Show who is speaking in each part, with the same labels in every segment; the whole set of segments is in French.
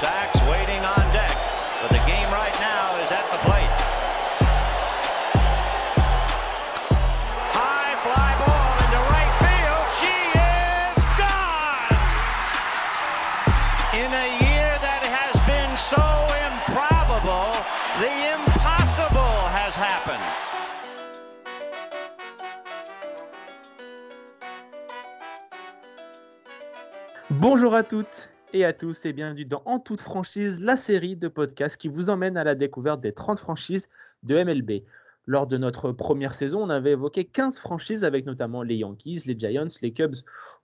Speaker 1: Sachs waiting on deck, but the game right now is at the plate. High fly ball into right field. She is gone. In a year that has been so improbable, the impossible has happened.
Speaker 2: Bonjour à toutes et à tous et bienvenue dans En toute franchise, la série de podcasts qui vous emmène à la découverte des 30 franchises de MLB. Lors de notre première saison, on avait évoqué 15 franchises avec notamment les Yankees, les Giants, les Cubs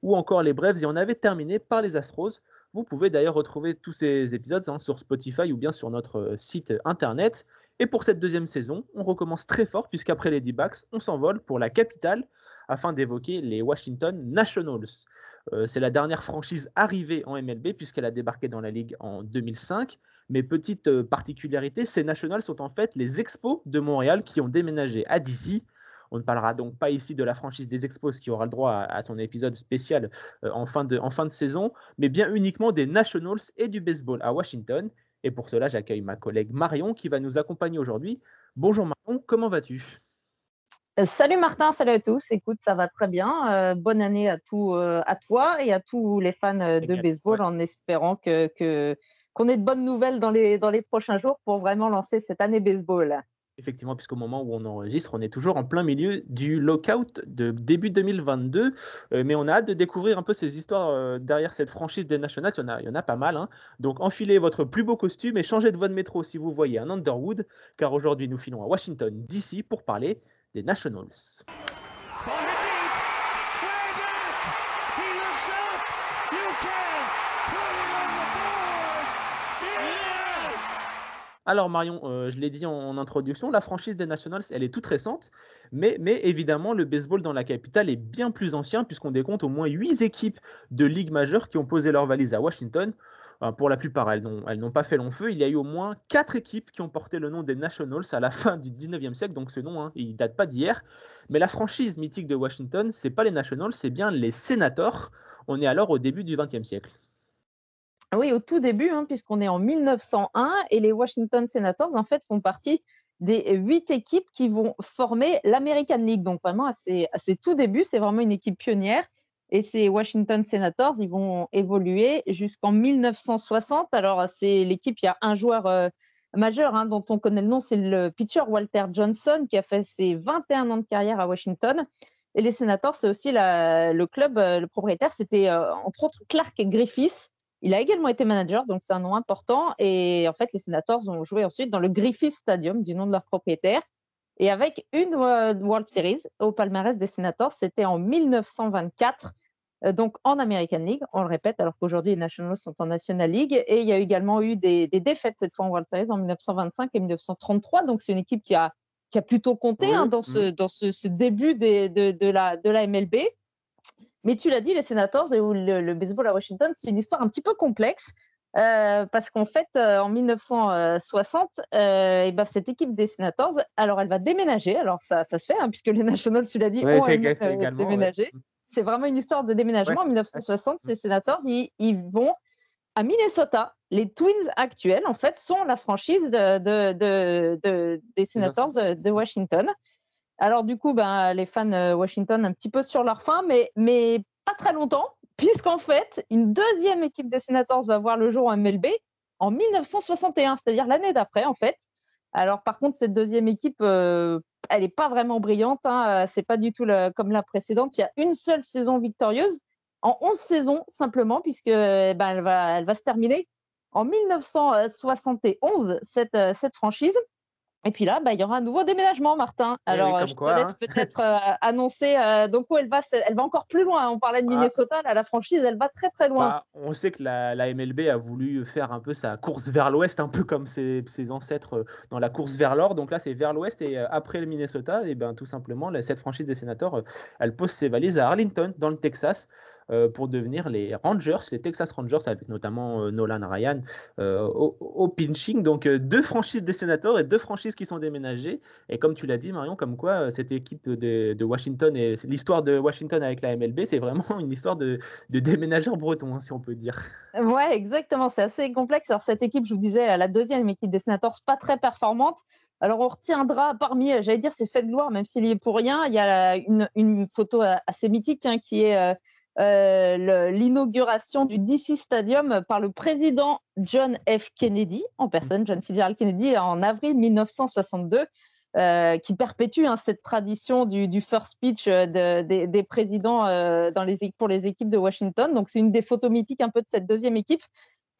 Speaker 2: ou encore les Braves et on avait terminé par les Astros. Vous pouvez d'ailleurs retrouver tous ces épisodes hein, sur Spotify ou bien sur notre site internet. Et pour cette deuxième saison, on recommence très fort puisqu'après les D-backs, on s'envole pour la capitale afin d'évoquer les Washington Nationals. Euh, c'est la dernière franchise arrivée en MLB puisqu'elle a débarqué dans la ligue en 2005. Mais petite euh, particularité, ces Nationals sont en fait les Expos de Montréal qui ont déménagé à DC. On ne parlera donc pas ici de la franchise des Expos qui aura le droit à, son épisode spécial euh, en, fin de, en fin de saison, mais bien uniquement des Nationals et du baseball à Washington. Et pour cela, j'accueille ma collègue Marion qui va nous accompagner aujourd'hui. Bonjour Marion, comment vas-tu?
Speaker 3: Salut Martin, salut à tous. Écoute, ça va très bien. Euh, bonne année à, tout, euh, à toi et à tous les fans euh, de baseball en espérant que, qu'on ait de bonnes nouvelles dans les, dans les prochains jours pour vraiment lancer cette année baseball.
Speaker 2: Effectivement, puisqu'au moment où on enregistre, on est toujours en plein milieu du lockout de début 2022. mais on a hâte de découvrir un peu ces histoires derrière cette franchise des Nationals. Il y en a, il y en a pas mal. Hein. Donc enfilez votre plus beau costume et changez de voie de métro si vous voyez un Underwood, car aujourd'hui nous filons à Washington, D.C. pour parler des Nationals. Alors Marion, euh, je l'ai dit en, introduction, la franchise des Nationals, elle est toute récente, mais, évidemment, le baseball dans la capitale est bien plus ancien puisqu'on décompte au moins 8 équipes de ligues majeures qui ont posé leur valise à Washington. Pour la plupart, elles n'ont pas fait long feu. Il y a eu au moins quatre équipes qui ont porté le nom des Nationals à la fin du 19e siècle, donc ce nom, hein, il date pas d'hier. Mais la franchise mythique de Washington, c'est pas les Nationals, c'est bien les Senators. On est alors au début du 20e siècle.
Speaker 3: Oui, au tout début, hein, puisqu'on est en 1901 et les Washington Senators, en fait, font partie des huit équipes qui vont former l'American League. Donc, vraiment, à à ses tout débuts, c'est vraiment une équipe pionnière. Et ces Washington Senators, ils vont évoluer jusqu'en 1960. Alors, c'est l'équipe, il y a un joueur euh, majeur hein, dont on connaît le nom, c'est le pitcher Walter Johnson, qui a fait ses 21 ans de carrière à Washington. Et les Senators, c'est aussi le club, euh, le propriétaire, c'était euh, entre autres Clark Griffiths. Il a également été manager, donc c'est un nom important. Et en fait, les Senators ont joué ensuite dans le Griffith Stadium, du nom de leur propriétaire. Et avec une World Series au palmarès des Senators, c'était en 1924, euh, donc en American League, on le répète, alors qu'aujourd'hui les Nationals sont en National League. Et il y a également eu des, des défaites cette fois en World Series en 1925 et 1933. Donc c'est une équipe qui a, qui a plutôt compté hein, dans, ce, dans ce, ce début des, de, de, la, de la MLB. Mais tu l'as dit, les Senators et le, le baseball à Washington, c'est une histoire un petit peu complexe. Euh, parce qu'en fait, euh, en 1960, euh, et ben, cette équipe des Senators, alors elle va déménager. Alors ça, ça se fait, hein, puisque les Nationals, tu l'as dit,
Speaker 2: ouais,
Speaker 3: ont déménagé. Ouais. C'est vraiment une histoire de déménagement. Ouais. En 1960, ces Senators, ils, ils, vont à Minnesota. Les Twins actuels, en fait, sont la franchise de, de, de, de des Senators de, Washington. Alors du coup, ben, les fans Washington un petit peu sur leur faim, mais, mais pas très longtemps, puisqu'en fait, une deuxième équipe des Senators va voir le jour en MLB en 1961, c'est-à-dire l'année d'après, en fait. Alors, par contre, cette deuxième équipe, euh, elle n'est pas vraiment brillante. Hein, c'est pas du tout comme la précédente. Il y a une seule saison victorieuse en 11 saisons, simplement, puisque ben, elle, va, se terminer en 1971, cette, cette franchise. Et puis là, bah, il y aura un nouveau déménagement, Martin. Alors, oui, je quoi, te laisse hein. peut-être euh, annoncer. Euh, donc, où elle va, elle va encore plus loin. On parlait de Minnesota, ah. là, la franchise, elle va très, très loin.
Speaker 2: Bah, on sait que la, la, MLB a voulu faire un peu sa course vers l'ouest, un peu comme ses, ses, ancêtres dans la course vers l'or. Donc là, c'est vers l'ouest. Et euh, après le Minnesota, et ben, tout simplement, cette franchise des sénateurs, elle pose ses valises à Arlington, dans le Texas. Euh, pour devenir les Rangers, les Texas Rangers, avec notamment euh, Nolan Ryan au, pinching. Donc deux franchises des sénateurs et deux franchises qui sont déménagées. Et comme tu l'as dit, Marion, comme quoi cette équipe de, Washington et l'histoire de Washington avec la MLB, c'est vraiment une histoire de, de déménageurs bretons, hein, si on peut dire.
Speaker 3: Ouais, exactement. C'est assez complexe. Alors cette équipe, je vous disais, la deuxième équipe des sénateurs, pas très performante. Alors, on retiendra parmi, j'allais dire, c'est fait de gloire, même s'il y est pour rien. Il y a une, photo assez mythique hein, qui est euh, euh, l'inauguration du DC Stadium par le président John F. Kennedy, en personne, John Fitzgerald Kennedy, en avril 1962. Euh, qui perpétue hein, cette tradition du, first speech des présidents pour les équipes de Washington. Donc, c'est une des photos mythiques un peu de cette deuxième équipe.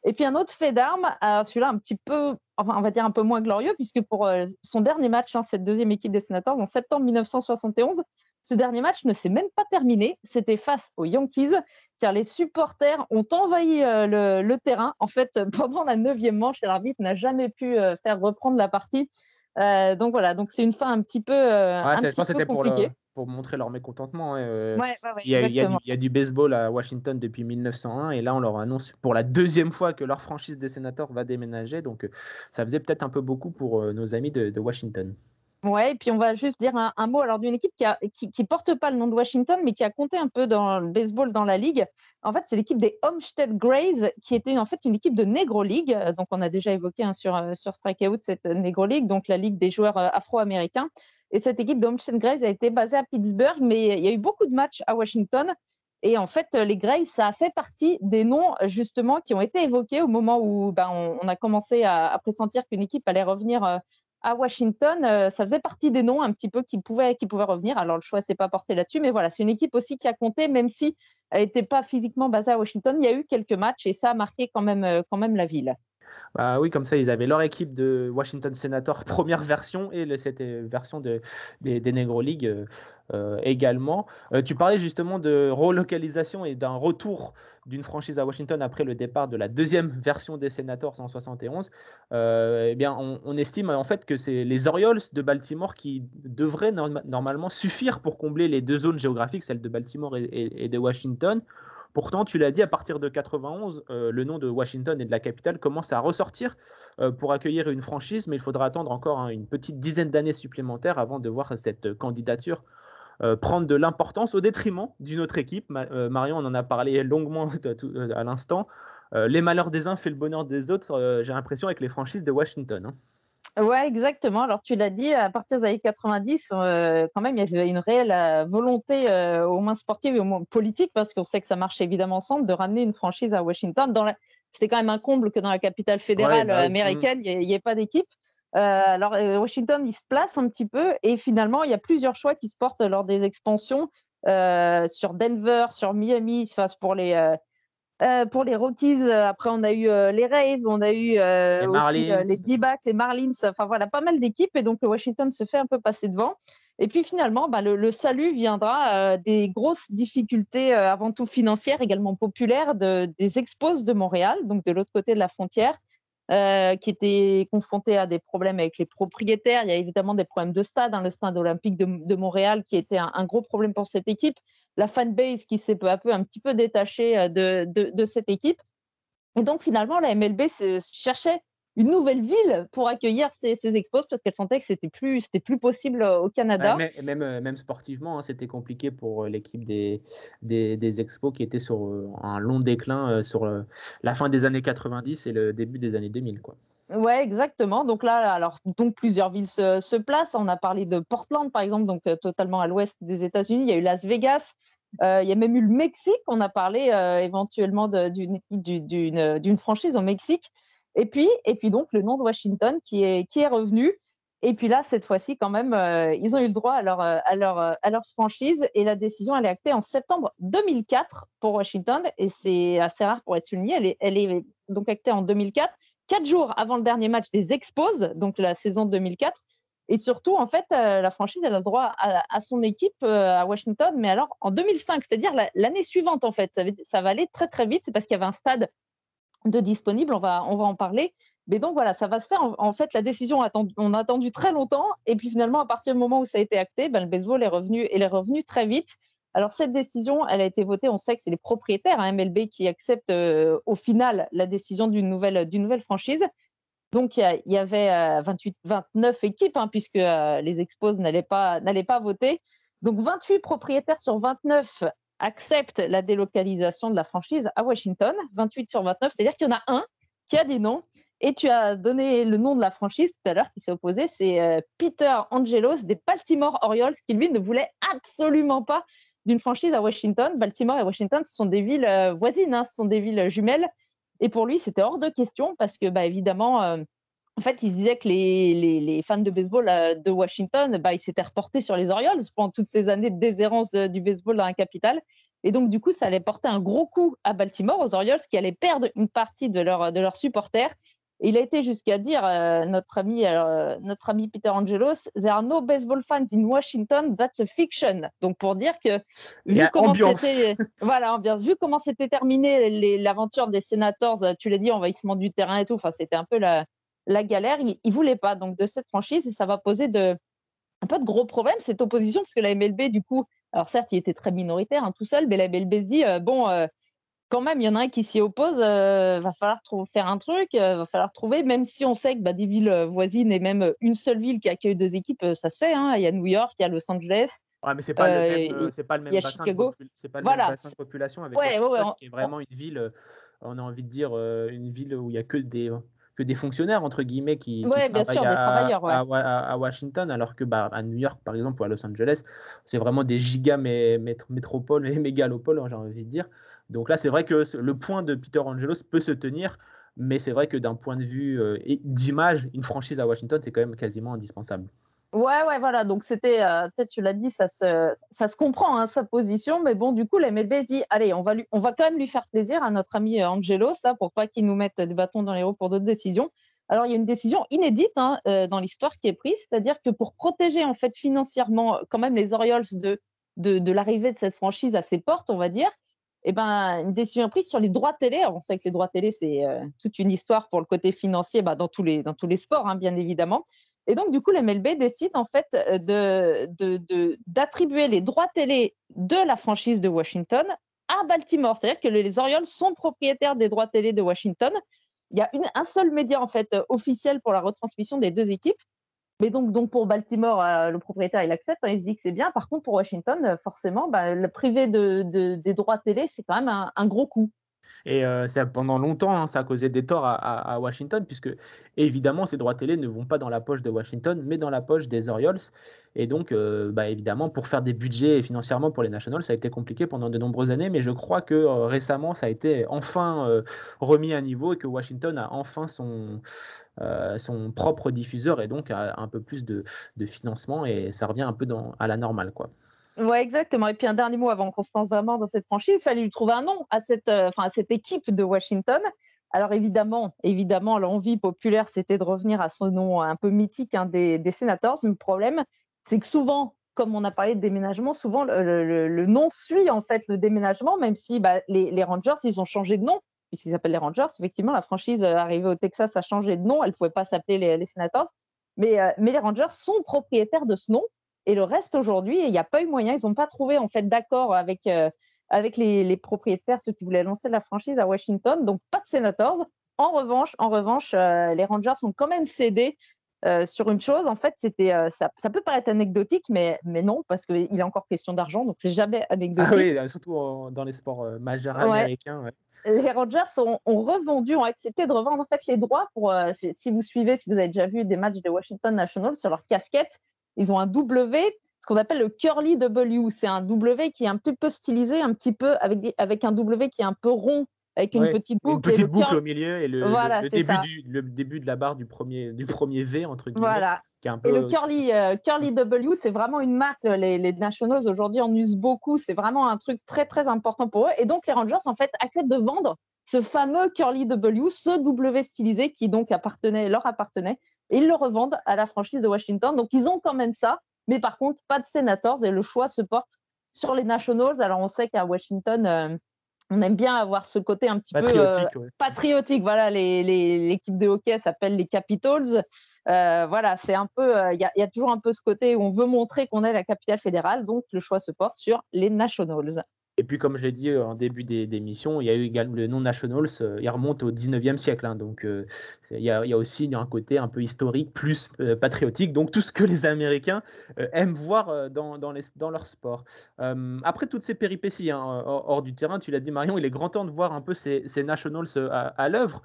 Speaker 3: Et puis un autre fait d'armes, celui-là un petit peu, on va dire un peu moins glorieux, puisque pour euh, son dernier match, hein, cette deuxième équipe des Senators, en septembre 1971, ce dernier match ne s'est même pas terminé. C'était face aux Yankees, car les supporters ont envahi euh, le, terrain. En fait, pendant la neuvième manche, l'arbitre n'a jamais pu euh, faire reprendre la partie. donc voilà, donc c'est une fin un petit peu, un petit peu compliquée
Speaker 2: pour montrer leur mécontentement. il, y a, du, baseball à Washington depuis 1901 et là on leur annonce pour la deuxième fois que leur franchise des sénateurs va déménager. Donc euh, ça faisait peut-être un peu beaucoup pour euh, nos amis de, Washington.
Speaker 3: Ouais, et puis on va juste dire un, mot alors d'une équipe qui, porte pas le nom de Washington, mais qui a compté un peu dans le baseball dans la ligue. En fait, c'est l'équipe des Homestead Grays, qui était en fait une équipe de Negro League. Donc on a déjà évoqué hein, sur, euh, Strikeout cette Negro League, donc la ligue des joueurs afro-américains. Et cette équipe d'Homestead Grays a été basée à Pittsburgh, mais il y a eu beaucoup de matchs à Washington. Et en fait, les Grays, ça a fait partie des noms justement qui ont été évoqués au moment où ben, on, a commencé à, pressentir qu'une équipe allait revenir euh, à Washington. Euh, ça faisait partie des noms un petit peu qui pouvaient, qui pouvaient revenir. Alors le choix s'est pas porté là-dessus, mais voilà, c'est une équipe aussi qui a compté, même si elle n'était pas physiquement basée à Washington. Il y a eu quelques matchs et ça a marqué quand même, euh, quand même la ville.
Speaker 2: Bah oui, comme ça, ils avaient leur équipe de Washington Senators première version et cette version de, des, Negro League euh, euh, également. Euh, tu parlais justement de relocalisation et d'un retour d'une franchise à Washington après le départ de la deuxième version des Senators en 71. eh bien, on, estime en fait que c'est les Orioles de Baltimore qui devraient normalement suffire pour combler les deux zones géographiques, celle de Baltimore et de Washington. Pourtant, tu l'as dit, à partir de 91, euh, le nom de Washington et de la capitale commence à ressortir euh, pour accueillir une franchise, mais il faudra attendre encore hein, une petite dizaine d'années supplémentaires avant de voir cette candidature euh, prendre de l'importance au détriment d'une autre équipe. Marion, on en a parlé longuement à l'instant. les malheurs des uns fait le bonheur des autres, j'ai l'impression, avec les franchises de Washington. Hein.
Speaker 3: Ouais, exactement. Alors, tu l'as dit, à partir des années 90, euh, quand même, il y avait une réelle euh, volonté, euh, au moins sportive et au moins politique, parce qu'on sait que ça marche évidemment ensemble, de ramener une franchise à Washington. La... C'était quand même un comble que dans la capitale fédérale bah américaine, il n'y ait, pas d'équipe. Alors, Washington, il se place un petit peu, et finalement, il y a plusieurs choix qui se portent lors des expansions sur Denver, sur Miami, pour les euh, pour les Rockies, euh, après on a eu euh, les Rays, on a eu les aussi les D-backs, les Marlins, enfin voilà, pas mal d'équipes et donc Washington se fait un peu passer devant. Et puis finalement, bah, le, salut viendra des grosses difficultés avant tout financières, également populaires, de, des Expos de Montréal, donc de l'autre côté de la frontière, euh, qui était confronté à des problèmes avec les propriétaires. Il y a évidemment des problèmes de stade, hein, le stade olympique de, Montréal qui était un, gros problème pour cette équipe, la fanbase qui s'est peu à peu un petit peu détachée euh, de, de, cette équipe. Et donc finalement, la MLB cherchait une nouvelle ville pour accueillir ces, ces expos parce qu'elle sentait que c'était plus c'était plus possible euh, au Canada.
Speaker 2: même, euh, même sportivement, hein, c'était compliqué pour euh, l'équipe des, des, des, expos qui était sur un long déclin sur la fin des années 90 et le début des années 2000 quoi.
Speaker 3: Ouais, exactement. Donc là, alors donc plusieurs villes se, se placent. On a parlé de Portland par exemple, donc totalement à l'ouest des États-Unis. Il y a eu Las Vegas. il y a même eu le Mexique. On a parlé éventuellement d'une franchise au Mexique. Et puis, et puis donc le nom de Washington qui est, qui est revenu. Et puis là, cette fois-ci, quand même, euh, ils ont eu le droit à leur, euh, à, leur, euh, à leur franchise et la décision, elle est actée en septembre 2004 pour Washington et c'est assez rare pour être souligné. Elle est, elle est donc actée en 2004, quatre jours avant le dernier match des Expos, donc la saison 2004. Et surtout, en fait, la franchise, elle a le droit à, son équipe à Washington, mais alors en 2005, c'est-à-dire l'année suivante, en fait. Ça, ça va aller très, très vite. Parce qu'il y avait un stade de disponible, on va, on va en parler. Mais donc voilà, ça va se faire. En, fait, la décision, on a attendu très longtemps. Et puis finalement, à partir du moment où ça a été acté, ben, le baseball est revenu, est revenu très vite. Alors cette décision, elle a été votée, on sait que c'est les propriétaires hein, MLB qui acceptent au final la décision d'une nouvelle, nouvelle franchise. Donc, il y, avait 28, 29 équipes, hein, puisque les Expos n'allaient pas, pas voter. Donc, 28 propriétaires sur 29 acceptent la délocalisation de la franchise à Washington. 28 sur 29, c'est-à-dire qu'il y en a un qui a des noms. Et tu as donné le nom de la franchise tout à l'heure qui s'est opposé, c'est Peter Angelos des Baltimore Orioles, qui lui ne voulait absolument pas d'une franchise à Washington. Baltimore et Washington, ce sont des villes voisines, hein, ce sont des villes jumelles. Et pour lui, c'était hors de question parce que, bah, évidemment, euh, en fait, il se disait que les, les, fans de baseball euh, de Washington, bah, ils s'étaient reportés sur les Orioles pendant toutes ces années de déshérence du baseball dans la capitale. Et donc, du coup, ça allait porter un gros coup à Baltimore, aux Orioles, qui allaient perdre une partie de, leur, de leurs supporters il a été jusqu'à dire, euh, notre, ami, euh, notre ami Peter Angelos, There are no baseball fans in Washington, that's a fiction. Donc pour dire que, vu comment c'était, voilà, vu comment c'était terminé l'aventure des Senators, euh, tu l'as dit, envahissement du terrain et tout, enfin c'était un peu la, la galère. Il, ne voulait pas donc de cette franchise et ça va poser de, un peu de gros problèmes cette opposition parce que la MLB du coup, alors certes il était très minoritaire hein, tout seul, mais la MLB se dit bon quand même, il y en a un qui s'y oppose, euh, va falloir faire un truc, euh, va falloir trouver, même si on sait que bah, des villes euh, voisines et même une seule ville qui accueille deux équipes, ça se fait. Hein. Il y a New York, il y a Los Angeles.
Speaker 2: Ouais, mais c'est pas, le même, c'est pas le même bassin
Speaker 3: Chicago.
Speaker 2: De c'est pas le même bassin de population avec ouais, ouais, qui est vraiment une ville, on a envie de dire une ville où il y a que des que des fonctionnaires entre guillemets qui,
Speaker 3: ouais, bien sûr, à,
Speaker 2: Washington, alors que bah, à New York par exemple ou à Los Angeles, c'est vraiment des giga métropoles et mégalopoles, j'ai envie de dire. Donc là, c'est vrai que le point de Peter Angelos peut se tenir, mais c'est vrai que d'un point de vue euh, d'image, une franchise à Washington, c'est quand même quasiment indispensable.
Speaker 3: Ouais, ouais, voilà. Donc c'était, euh, peut-être tu l'as dit, ça se, ça se comprend hein, sa position, mais bon, du coup, la MLB dit, allez, on va lui, on va quand même lui faire plaisir à notre ami euh, Angelos là, pour pas qu'il nous mette des bâtons dans les roues pour d'autres décisions. Alors il y a une décision inédite hein, dans l'histoire qui est prise, c'est-à-dire que pour protéger en fait financièrement quand même les Orioles de de, l'arrivée de cette franchise à ses portes, on va dire, eh ben, une décision prise sur les droits télé. on sait que les droits télé, c'est euh, toute une histoire pour le côté financier bah, dans, tous les, dans tous les sports, hein, bien évidemment. Et donc, du coup, l'MLB décide en fait d'attribuer de, de, les droits télé de la franchise de Washington à Baltimore. C'est-à-dire que les Orioles sont propriétaires des droits télé de Washington. Il y a un seul média en fait officiel pour la retransmission des deux équipes. Mais donc, pour Baltimore, euh, le propriétaire, il accepte, hein, il se dit que c'est bien. Par contre, pour Washington, euh, forcément, bah, le privé de, des droits télé, c'est quand même un, gros coup.
Speaker 2: Et euh, pendant longtemps, hein, ça a causé des torts à, Washington, puisque évidemment, ces droits télé ne vont pas dans la poche de Washington, mais dans la poche des Orioles. Et donc, euh, bah, évidemment, pour faire des budgets financièrement pour les Nationals, ça a été compliqué pendant de nombreuses années, mais je crois que récemment, ça a été enfin remis à niveau et que Washington a enfin son, euh, son propre diffuseur et donc un peu plus de, financement et ça revient un peu à la normale. quoi.
Speaker 3: Ouais, exactement. Et puis un dernier mot avant lance vraiment dans cette franchise, il fallait lui trouver un nom à cette, euh, à cette équipe de Washington. Alors évidemment, évidemment, l'envie populaire, c'était de revenir à son nom un peu mythique hein, des, des Senators. Mais le problème, c'est que souvent, comme on a parlé de déménagement, souvent le, nom suit en fait le déménagement, même si bah, les, les, Rangers, ils ont changé de nom puisqu'ils s'appellent les Rangers. Effectivement, la franchise euh, arrivée au Texas a changé de nom. Elle ne pouvait pas s'appeler les, Senators. Mais, euh, mais les Rangers sont propriétaires de ce nom. Et le reste aujourd'hui, il n'y a pas eu moyen. Ils n'ont pas trouvé en fait d'accord avec, euh, avec les, propriétaires, ceux qui voulaient lancer la franchise à Washington. Donc pas de Senators. En revanche, en revanche, les Rangers ont quand même cédé sur une chose. En fait, c'était ça, ça, peut paraître anecdotique, mais, mais non, parce qu'il est encore question d'argent, donc c'est jamais anecdotique.
Speaker 2: Ah oui, surtout dans les sports majeurs américains. Ouais
Speaker 3: les Rangers ont, revendu, ont accepté de revendre en fait les droits pour. Euh, si, vous suivez, si vous avez déjà vu des matchs de Washington Nationals sur leur casquette, ils ont un W, ce qu'on appelle le curly W. C'est un W qui est un petit peu stylisé, un petit peu avec, avec un W qui est un peu rond, avec une petite boucle.
Speaker 2: Une petite boucle au milieu et le, début du, le, début de la barre du premier, du premier V entre guillemets.
Speaker 3: Voilà. Et le curly, euh, curly W, c'est vraiment une marque. Les, les Nationals aujourd'hui en usent beaucoup. C'est vraiment un truc très très important pour eux. Et donc les Rangers en fait acceptent de vendre ce fameux curly W, ce W stylisé qui donc appartenait, leur appartenait, et ils le revendent à la franchise de Washington. Donc ils ont quand même ça, mais par contre pas de Senators et le choix se porte sur les Nationals. Alors on sait qu'à Washington, euh, on aime bien avoir ce côté un petit peu patriotique. Voilà, l'équipe de hockey s'appelle les Capitals. voilà, c'est un peu, il y, a toujours un peu ce côté où on veut montrer qu'on est la capitale fédérale, donc le choix se porte sur les Nationals.
Speaker 2: Et puis, comme je l'ai dit euh, en début d'émission, il y a eu également le nom Nationals, euh, il remonte au 19e siècle. Hein, donc, euh, il, y a, aussi un côté un peu historique, plus patriotique. Donc, tout ce que les Américains aiment voir dans, dans, leur sport. après toutes ces péripéties hein, hors, du terrain, tu l'as dit, Marion, il est grand temps de voir un peu ces, ces Nationals à, à l'œuvre.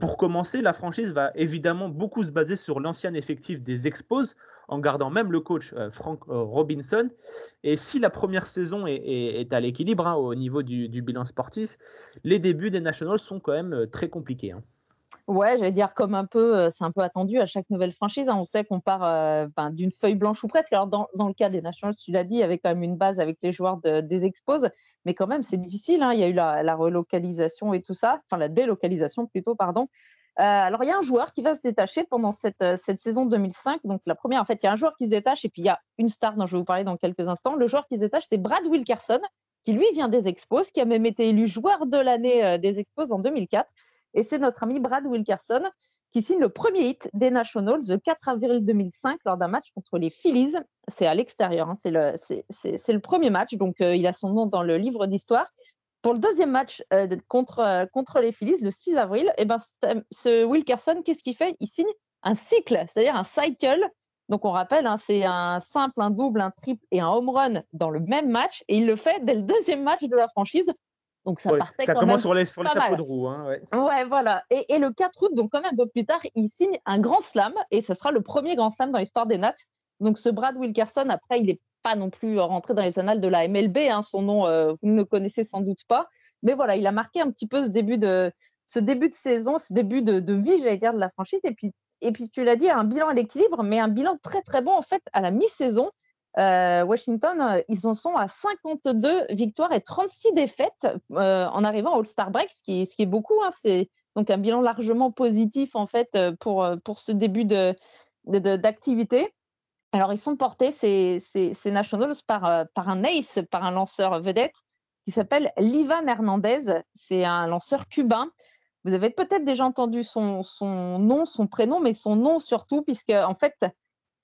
Speaker 2: pour commencer, la franchise va évidemment beaucoup se baser sur l'ancien effectif des Expos en gardant même le coach euh, Frank euh, Robinson. Et si la première saison est, à l'équilibre hein, au niveau du, bilan sportif, les débuts des Nationals sont quand même euh, très compliqués. Hein.
Speaker 3: Ouais, j'allais dire comme un peu, c'est un peu attendu à chaque nouvelle franchise. Hein. On sait qu'on part ben, d'une feuille blanche ou presque. Alors dans, le cas des Nationals, tu l'as dit, avait quand même une base avec les joueurs des Expos, mais quand même c'est difficile. Il y a eu la, la, relocalisation et tout ça, enfin la délocalisation plutôt, pardon. Euh, alors, il y a un joueur qui va se détacher pendant cette, euh, cette, saison 2005. Donc, la première, en fait, il y a un joueur qui se détache et puis il y a une star dont je vais vous parler dans quelques instants. Le joueur qui se détache, c'est Brad Wilkerson, qui lui vient des Expos, qui a même été élu joueur de l'année euh, des Expos en 2004. Et c'est notre ami Brad Wilkerson qui signe le premier hit des Nationals le 4 avril 2005 lors d'un match contre les Phillies. C'est à l'extérieur, hein, c'est le, le, premier match, donc il a son nom dans le livre d'histoire. Pour le deuxième match euh, contre, euh, contre les Phillies, le 6 avril, et eh ben, ce Wilkerson, qu'est-ce qu'il fait? Il signe un cycle, c'est-à-dire un cycle. Donc on rappelle, hein, c'est un simple, un double, un triple et un home run dans le même match. Et il le fait dès le deuxième match de la franchise. Donc ça partait ça
Speaker 2: commence
Speaker 3: sur
Speaker 2: les, sur les chapeaux de roue. Hein,
Speaker 3: ouais. voilà. Et, et, le 4 août, donc quand même un peu plus tard, il signe un grand slam. Et ce sera le premier grand slam dans l'histoire des Nats. Donc ce Brad Wilkerson, après, il est non plus rentré dans les annales de la MLB. Hein, son nom, euh, vous ne connaissez sans doute pas. Mais voilà, il a marqué un petit peu ce début de, ce début de saison, ce début de, vie, j'allais dire, de la franchise. Et puis, et puis tu l'as dit, un bilan à l'équilibre, mais un bilan très très bon en fait à la mi-saison. Euh, Washington, euh, ils en sont à 52 victoires et 36 défaites en arrivant au All-Star Break, ce qui, est, ce qui est beaucoup. Hein. c'est donc un bilan largement positif en fait pour, pour ce début de, d'activité. Alors, ils sont portés, ces, Nationals, par, euh, par un ace, par un lanceur vedette qui s'appelle Livan Hernandez. C'est un lanceur cubain. Vous avez peut-être déjà entendu son, nom, son prénom, mais son nom surtout, puisque en fait,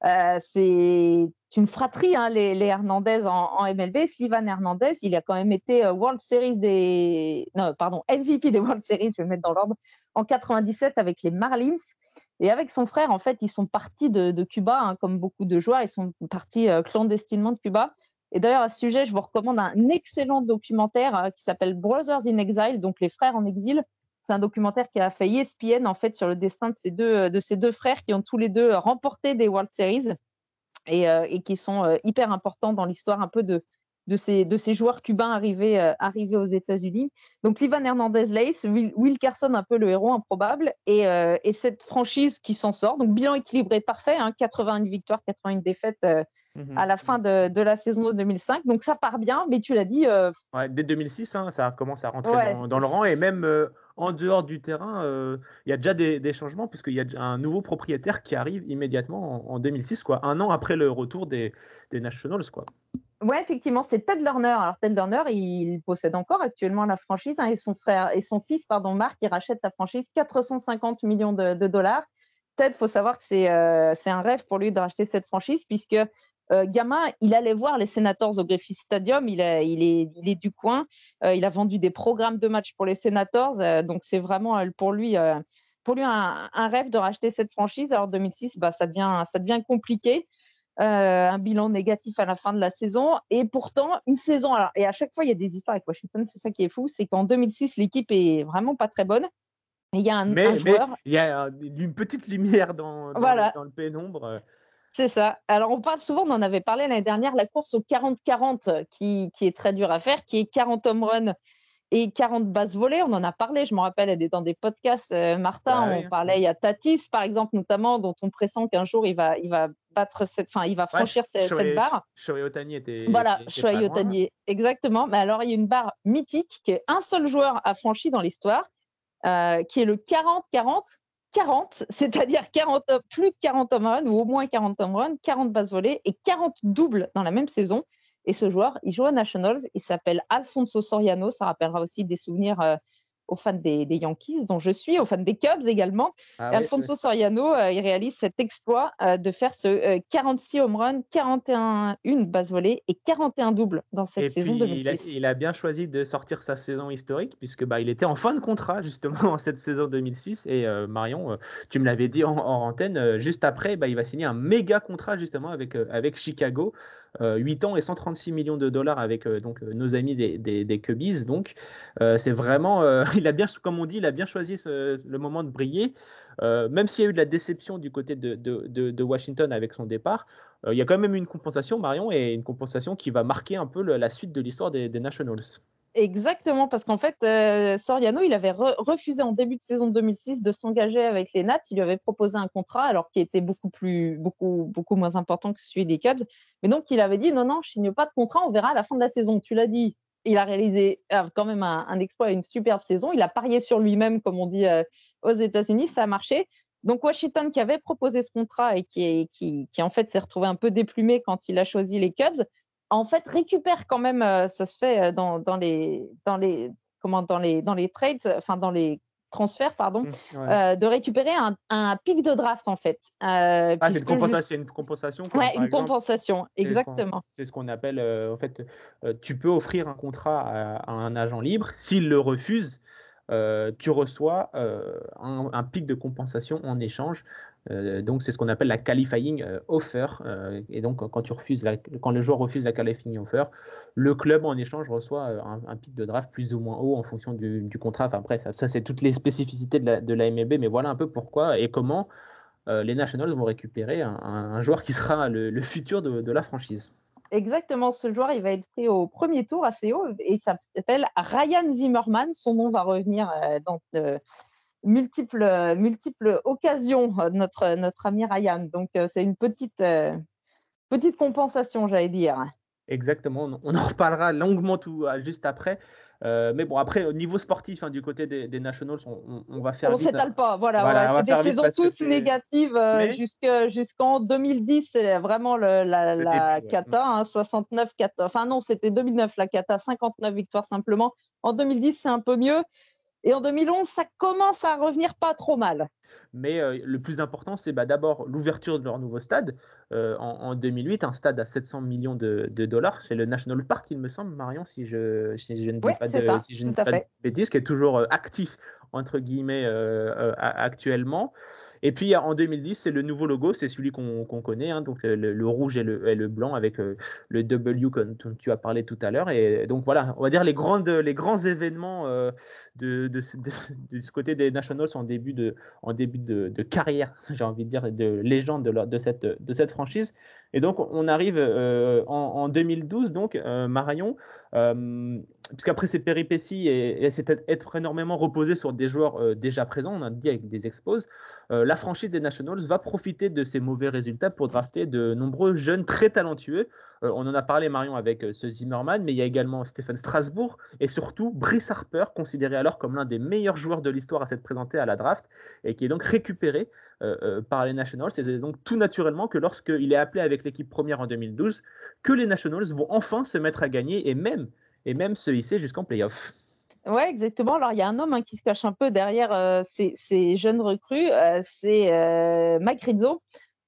Speaker 3: euh, c'est une fratrie, hein, les, Hernandez en, MLB. Slivan Hernandez, il a quand même été euh, World Series des. Non, pardon, MVP des World Series, je vais le mettre dans l'ordre, en 97 avec les Marlins. Et avec son frère, en fait, ils sont partis de, Cuba, hein, comme beaucoup de joueurs, ils sont partis euh, clandestinement de Cuba. Et d'ailleurs, à ce sujet, je vous recommande un excellent documentaire qui s'appelle Brothers in Exile, donc les frères en exil, c'est un documentaire qui a fait ESPN en fait sur le destin de ces deux, de ces deux frères qui ont tous les deux remporté des World Series et, euh, et qui sont euh, hyper importants dans l'histoire un peu de, de ces, de ces joueurs cubains arrivés, euh, arrivés aux États-Unis. Donc, Livan Hernandez-Lace, Will, Carson, un peu le héros improbable, et, et cette franchise qui s'en sort. Donc, bilan équilibré parfait, hein, 81 victoires, 81 défaites mmh à la fin de, de, la saison 2005. Donc, ça part bien, mais tu l'as dit.
Speaker 2: Ouais, dès 2006, hein, ça commence à rentrer dans, dans, le rang, et même en dehors du terrain, euh, il y a déjà des, changements puisqu'il y a un nouveau propriétaire qui arrive immédiatement en, 2006, quoi, un an après le retour des, Nationals. Quoi.
Speaker 3: Ouais, effectivement, c'est Ted Lerner. Alors Ted Lerner, il possède encore actuellement la franchise hein, et son frère et son fils, pardon, Marc, il rachète la franchise 450 millions de, dollars. Ted, faut savoir que c'est euh, c'est un rêve pour lui de racheter cette franchise puisque euh, gamin, il allait voir les Senators au Griffith Stadium. Il, il, est, il est, du coin. Euh, il a vendu des programmes de matchs pour les Senators. Euh, donc, c'est vraiment pour lui, pour lui un, rêve de racheter cette franchise. Alors, 2006, bah, ça, devient, ça devient compliqué. un bilan négatif à la fin de la saison. Et pourtant, une saison. Alors, et à chaque fois, il y a des histoires avec Washington. C'est ça qui est fou. C'est qu'en 2006, l'équipe est vraiment pas très bonne.
Speaker 2: il y a un, joueur. il y a une petite lumière dans, dans le pénombre.
Speaker 3: C'est ça. Alors, on parle souvent, on en avait parlé l'année dernière, la course au 40-40 qui, est très dure à faire, qui est 40 home runs et 40 bases volées. On en a parlé, je me rappelle, elle est dans des podcasts, euh, Martin, on parlait, il y a Tatis, par exemple, notamment, dont on pressent qu'un jour, il va, il va battre cette, enfin, il va franchir cette, barre.
Speaker 2: Shohei Otani était.
Speaker 3: Voilà, Shohei Otani, exactement. Mais alors, il y a une barre mythique qu'un seul joueur a franchi dans l'histoire, euh, qui est le 40-40 40, c'est-à-dire 40, plus de 40 home runs ou au moins 40 home runs, 40 bases volées et 40 doubles dans la même saison. Et ce joueur, il joue aux Nationals. Il s'appelle Alfonso Soriano. Ça rappellera aussi des souvenirs aux fans des, Yankees, dont je suis, aux fans des Cubs également. Ah Alfonso Soriano, euh, il réalise cet exploit euh, de faire ce 46 euh, home run, 41 une base volée et 41 doubles dans cette saison 2006.
Speaker 2: Il a, bien choisi de sortir sa saison historique puisque bah, il était en fin de contrat justement en cette saison 2006 et Marion, tu me l'avais dit en, antenne, juste après, bah, il va signer un méga contrat justement avec, avec Chicago. 8 ans et 136 millions de dollars avec donc nos amis des, des, Cubbies. Donc, c'est vraiment, il a bien, comme on dit, il a bien choisi le moment de briller. même s'il y a eu de la déception du côté de, Washington avec son départ, il y a quand même une compensation, Marion, et une compensation qui va marquer un peu la suite de l'histoire des, Nationals.
Speaker 3: Exactement, parce qu'en fait, euh, Soriano, il avait refusé en début de saison 2006 de s'engager avec les Nats. Il lui avait proposé un contrat, alors qui était beaucoup plus, beaucoup, beaucoup moins important que celui des Cubs. Mais donc, il avait dit non, non, je signe pas de contrat, on verra à la fin de la saison. Tu l'as dit, il a réalisé euh, quand même un, exploit, une superbe saison. Il a parié sur lui-même, comme on dit euh, aux États-Unis, ça a marché. Donc Washington, qui avait proposé ce contrat et qui, qui, qui en fait s'est retrouvé un peu déplumé quand il a choisi les Cubs, en fait, récupère quand même, euh, ça se fait euh, dans, dans, les, dans, les, comment, dans, les, dans les trades, enfin dans les transferts, pardon, mmh, euh, de récupérer un, un, pic de draft en fait.
Speaker 2: ah, c'est une, compensation, une compensation.
Speaker 3: Oui, une compensation, exactement.
Speaker 2: C'est ce qu'on appelle, en fait, tu peux offrir un contrat à, un agent libre. S'il le refuse, tu reçois un, un, pic de compensation en échange. Euh, donc c'est ce qu'on appelle la qualifying euh, offer. Euh, et donc quand, tu refuses quand le joueur refuse la qualifying offer, le club en échange reçoit un, pic de draft plus ou moins haut en fonction du, contrat. Enfin bref, ça, c'est toutes les spécificités de la, de MLB, mais voilà un peu pourquoi et comment les Nationals vont récupérer un, joueur qui sera le, futur de, la franchise.
Speaker 3: Exactement, ce joueur, il va être pris au premier tour assez haut et il s'appelle Ryan Zimmerman. Son nom va revenir dans, multiples, euh, multiples occasions, euh, notre, notre ami Ryan. Donc, euh, c'est une petite, petite compensation, j'allais dire.
Speaker 2: Exactement, on en reparlera longuement tout juste après. mais bon, après, au niveau sportif, hein, du côté des, Nationals, on, va faire.
Speaker 3: On ne s'étale pas, voilà. voilà, c'est des saisons tous négatives jusqu'en 2010. C'est vraiment le, la, la cata, 69, hein, 4... enfin non, c'était 2009 la cata, 59 victoires simplement. En 2010, c'est un peu mieux. Et en 2011, ça commence à revenir pas trop mal.
Speaker 2: Mais euh, le plus important, c'est bah, d'abord l'ouverture de leur nouveau stade euh, en, 2008, un stade à 700 millions de, dollars. C'est le National Park, il me semble, Marion, si je, je ne dis pas, de, si je ne pas de bêtises, qui est toujours euh, actif, entre guillemets, actuellement. Et puis en 2010, c'est le nouveau logo, c'est celui qu'on connaît, hein, donc le, rouge et le, blanc avec euh, le W dont tu as parlé tout à l'heure. Et donc voilà, on va dire les, grands événements euh, de, ce côté des Nationals en début de, de, carrière, j'ai envie de dire, de légende de cette franchise. Et donc, on arrive euh, en, 2012, donc, euh, Marion, euh, puisqu'après ces péripéties et, et c'est être énormément reposé sur des joueurs déjà présents, on a dit avec des expos, la franchise des Nationals va profiter de ces mauvais résultats pour drafter de nombreux jeunes très talentueux. On en a parlé, Marion, avec ce Zimmerman, mais il y a également Stephen Strasbourg et surtout Brice Harper, considéré alors comme l'un des meilleurs joueurs de l'histoire à s'être présenté à la draft et qui est donc récupéré par les Nationals. C'est donc tout naturellement que lorsqu'il est appelé avec l'équipe première en 2012, que les Nationals vont enfin se mettre à gagner et même, se hisser jusqu'en playoff.
Speaker 3: Oui, exactement. Alors, il y a un homme hein, qui se cache un peu derrière euh, ces, jeunes recrues. Euh, c'est euh, Rizzo,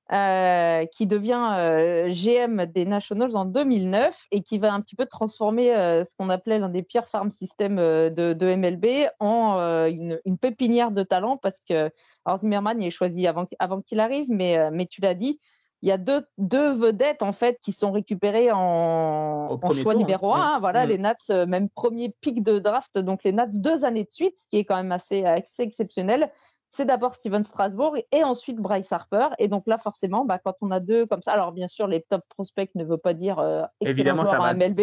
Speaker 3: qui devient GM des Nationals en 2009 et qui va un petit peu transformer ce qu'on appelait l'un des pires farm systems de, MLB en une, pépinière de talent parce que alors Zimmerman il est choisi avant, avant qu'il arrive, mais, mais tu l'as dit, il y a deux, deux, vedettes en fait qui sont récupérées en, choix hein. numéro un. Hein. voilà, mm. les Nats, euh, même premier pic de draft, donc les Nats deux années de suite, ce qui est quand même assez, assez exceptionnel c'est d'abord Steven Strasbourg et ensuite Bryce Harper. Et donc là, forcément, bah, quand on a deux comme ça, alors bien sûr, les top prospects ne veut pas dire euh, Évidemment, ça va. MLB.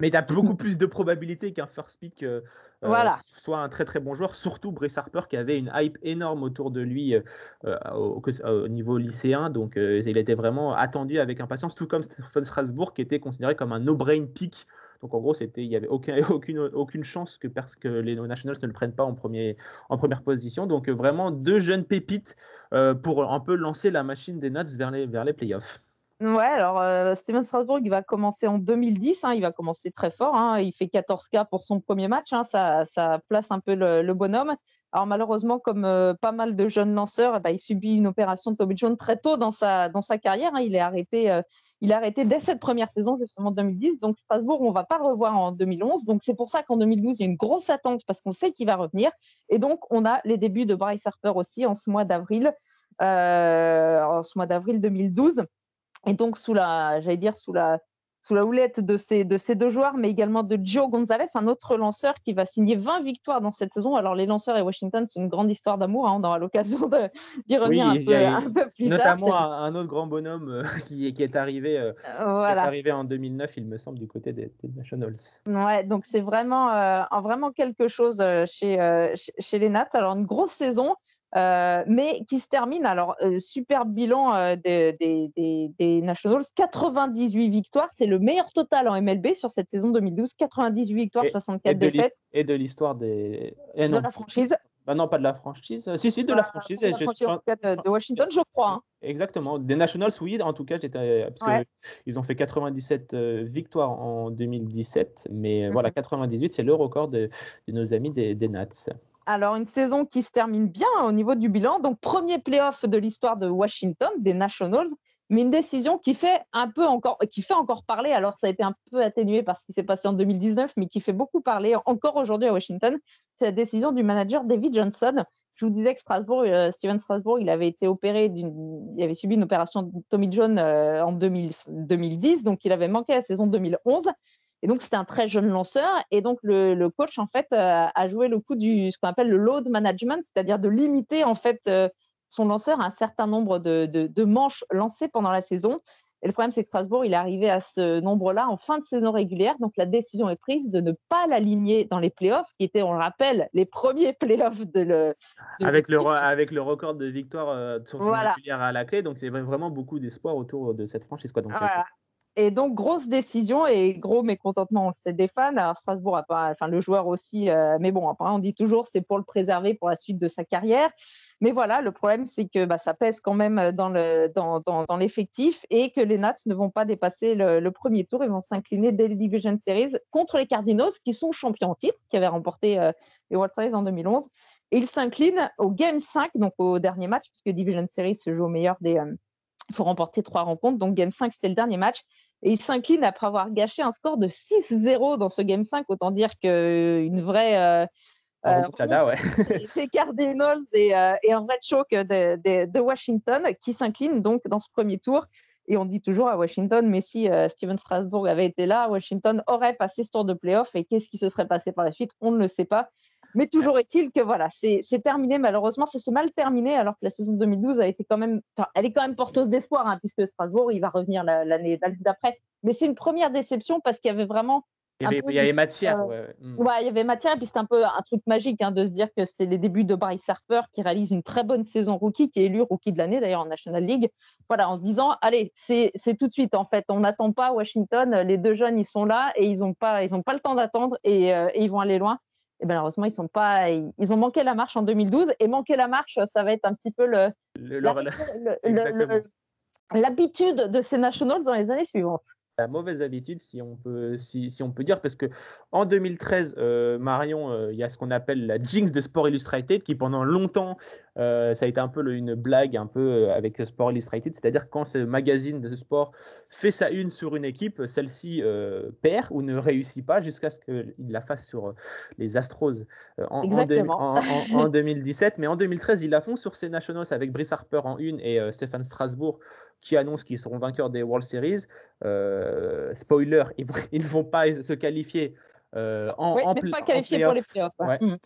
Speaker 2: Mais tu as beaucoup plus de probabilité qu'un first pick euh, euh, soit un très très bon joueur, surtout Bryce Harper qui avait une hype énorme autour de lui au, au, niveau lycéen. Donc il était vraiment attendu avec impatience, tout comme Steven Strasbourg qui était considéré comme un no-brain pick donc en gros, c'était, il n'y avait aucun, aucune, aucune chance que, que les Nationals ne le prennent pas en, première position. Donc vraiment deux jeunes pépites euh, pour un peu lancer la machine des Nats vers les playoffs.
Speaker 3: Ouais, alors euh, Steven Strasbourg, il va commencer en 2010, hein, il va commencer très fort, hein, il fait 14K pour son premier match, hein, ça, place un peu le, bonhomme. Alors malheureusement, comme euh, pas mal de jeunes lanceurs, eh ben, il subit une opération de Tommy John très tôt dans sa, dans sa carrière, il, est arrêté, euh, il est arrêté dès cette première saison, justement 2010, donc Strasbourg, on ne va pas le revoir en 2011, donc c'est pour ça qu'en 2012, il y a une grosse attente parce qu'on sait qu'il va revenir, et donc on a les débuts de Bryce Harper aussi en ce mois d'avril, en ce mois d'avril 2012. Et donc, sous la, j'allais dire, sous la, sous la houlette de ces, de ces deux joueurs, mais également de Joe Gonzalez, un autre lanceur qui va signer 20 victoires dans cette saison. Alors, les lanceurs et Washington, c'est une grande histoire d'amour. Hein, on aura l'occasion d'y revenir un, peu, un, peu, plus
Speaker 2: tard.
Speaker 3: Notamment
Speaker 2: un, autre grand bonhomme euh, qui, qui, est arrivé, euh, est arrivé en 2009, il me semble, du côté des, Nationals.
Speaker 3: Ouais, donc c'est vraiment, euh, vraiment quelque chose chez, chez les Nats. Alors, une grosse saison. Euh, mais qui se termine, alors, euh, super bilan euh, des, des, des, Nationals, 98 victoires, c'est le meilleur total en MLB sur cette saison 2012, 98 victoires, 64 défaites.
Speaker 2: Et de l'histoire des...
Speaker 3: de la franchise.
Speaker 2: Bah non, pas de la franchise. Si, si, de la franchise. De,
Speaker 3: de, Washington, je crois. Hein.
Speaker 2: Exactement. Des Nationals, oui, en tout cas, j'étais. Ils ont fait 97 victoires en 2017, mais voilà, 98, mm-hmm. c'est le record de, de, nos amis des, des Nats.
Speaker 3: Alors, une saison qui se termine bien au niveau du bilan. Donc, premier playoff de l'histoire de Washington, des Nationals, mais une décision qui fait un peu encore, qui fait encore parler. Alors, ça a été un peu atténué par ce qui s'est passé en 2019, mais qui fait beaucoup parler encore aujourd'hui à Washington. C'est la décision du manager David Johnson. Je vous disais que Strasbourg, euh, Steven Strasbourg, il avait été opéré il avait subi une opération de Tommy John euh, en 2010, donc il avait manqué la saison 2011. Et donc, c'était un très jeune lanceur. Et donc, le, coach, en fait, euh, a joué le coup du ce qu'on appelle le load management, c'est-à-dire de limiter, en fait, euh, son lanceur à un certain nombre de, manches lancées pendant la saison. Et le problème, c'est que Strasbourg, il est arrivé à ce nombre-là en fin de saison régulière. Donc, la décision est prise de ne pas l'aligner dans les playoffs, qui étaient, on le rappelle, les premiers playoffs de le.
Speaker 2: avec, le avec le record de victoire euh, sur saison régulière à la clé. Donc, c'est vraiment beaucoup d'espoir autour de cette franchise. Quoi. Donc,
Speaker 3: et donc, grosse décision et gros mécontentement, c'est des fans. Alors, Strasbourg, pas, enfin, le joueur aussi, euh, mais bon, après, on dit toujours c'est pour le préserver pour la suite de sa carrière. Mais voilà, le problème, c'est que bah, ça pèse quand même dans, le, l'effectif et que les Nats ne vont pas dépasser le, premier tour. Ils vont s'incliner dès les Division Series contre les Cardinals, qui sont champions en titre, qui avaient remporté euh, les World Series en 2011. Et ils s'inclinent au Game 5, donc au dernier match, puisque Division Series se joue au meilleur des. Euh, il faut remporter trois rencontres. Donc, Game 5, c'était le dernier match. Et il s'incline après avoir gâché un score de 6-0 dans ce Game 5. Autant dire qu'une vraie. Euh,
Speaker 2: euh, ouais.
Speaker 3: c'est Cardinals et, euh, et, un vrai choc de, de, Washington qui s'incline donc dans ce premier tour. Et on dit toujours à Washington, mais si Steven Strasbourg avait été là, Washington aurait passé ce tour de playoff. Et qu'est-ce qui se serait passé par la suite? On ne le sait pas. Mais toujours est-il que voilà, c'est terminé. Malheureusement, ça s'est mal terminé alors que la saison 2012 a été quand même, elle est quand même porteuse d'espoir hein, puisque Strasbourg, il va revenir l'année d'après. Mais c'est une première déception parce qu'il y avait vraiment
Speaker 2: il y avait, matière.
Speaker 3: Euh, mm. ouais. il y avait matière. Et puis c'était un peu un truc magique hein, de se dire que c'était les débuts de Bryce Harper qui réalise une très bonne saison rookie, qui est élu rookie de l'année d'ailleurs en National League. Voilà, en se disant, allez, c'est tout de suite en fait. On n'attend pas Washington. Les deux jeunes, ils sont là et ils n'ont pas, ils pas le temps d'attendre et, euh, et, ils vont aller loin et malheureusement, ils sont pas, ils ont manqué la marche en 2012 et manquer la marche, ça va être un petit peu le, l'habitude de ces Nationals dans les années suivantes.
Speaker 2: La mauvaise habitude, si on peut, si, si on peut dire, parce que en 2013, euh, Marion, euh, il y a ce qu'on appelle la jinx de Sport Illustrated, qui pendant longtemps, euh, ça a été un peu une blague un peu avec Sport Illustrated, c'est-à-dire quand ce magazine de sport fait sa une sur une équipe, celle-ci perd ou ne réussit pas jusqu'à ce qu'il la fasse sur les Astros en, en, 2017. Mais en 2013, ils la font sur ces Nationals avec Brice Harper en une et Stéphane Strasbourg qui annoncent qu'ils seront vainqueurs des World Series. Euh, spoiler, ils, ne vont pas se qualifier
Speaker 3: euh, en, oui, en, pas qualifiés pour les playoffs. Mm.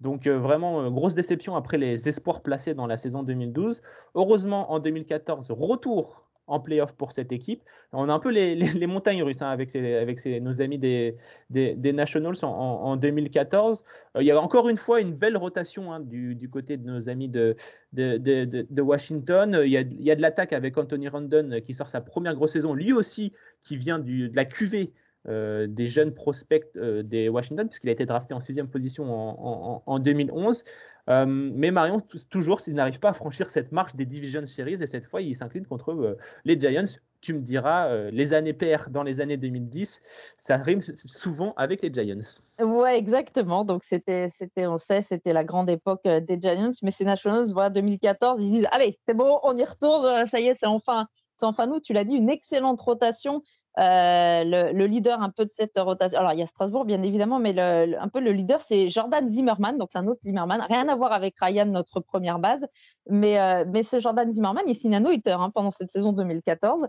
Speaker 2: Donc euh, vraiment grosse déception après les espoirs placés dans la saison 2012. Heureusement en 2014 retour en playoff pour cette équipe. On a un peu les, les, montagnes russes hein, avec, avec nos amis des, des, Nationals en, 2014. Euh, il y a encore une fois une belle rotation hein, du, du, côté de nos amis de, de, de Washington. Il y, a, il y a de l'attaque avec Anthony Rondon qui sort sa première grosse saison, lui aussi qui vient de la QV euh, des jeunes prospects euh, des Washington, puisqu'il a été drafté en sixième position en, en 2011. Euh, mais Marion, toujours, s'il n'arrive pas à franchir cette marche des Division Series, et cette fois, il s'incline contre les Giants. tu me diras, les années PR dans les années 2010, ça rime souvent avec les Giants.
Speaker 3: Ouais, exactement. Donc c'était, c'était, on sait, c'était la grande époque des Giants, mais ces Nationals, voilà, 2014, ils disent, allez, c'est bon, on y retourne, ça y est, c'est enfin, nous. Tu l'as dit, une excellente rotation. le, leader un peu de cette rotation. Alors il y a Strasbourg bien évidemment, mais un peu le leader c'est Jordan Zimmerman, donc c'est un autre Zimmerman, rien à voir avec Ryan notre première base, mais, mais ce Jordan Zimmerman il signe un hein, pendant cette saison 2014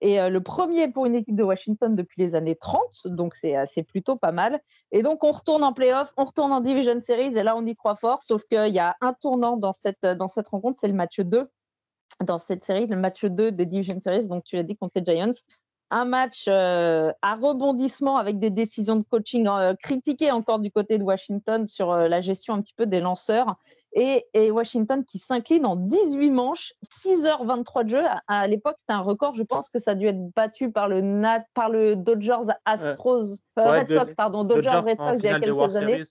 Speaker 3: et le premier pour une équipe de Washington depuis les années 30, donc c'est plutôt pas mal. Et donc on retourne en playoff, on retourne en Division Series, et là on y croit fort, sauf qu'il y a un tournant dans cette, dans cette rencontre, c'est le match 2 dans cette série, le match 2 des Division Series, donc tu l'as dit contre les Giants. Un match à rebondissement avec des décisions de coaching critiquées encore du côté de Washington sur la gestion un petit peu des lanceurs et, Washington qui s'incline en 18 manches, 6h23 de jeu. À, l'époque, c'était un record. Je pense que ça a dû être battu par le, Nat, par le Dodgers Astros, euh, Red Sox, pardon, Dodgers, Red Sox il y a quelques années.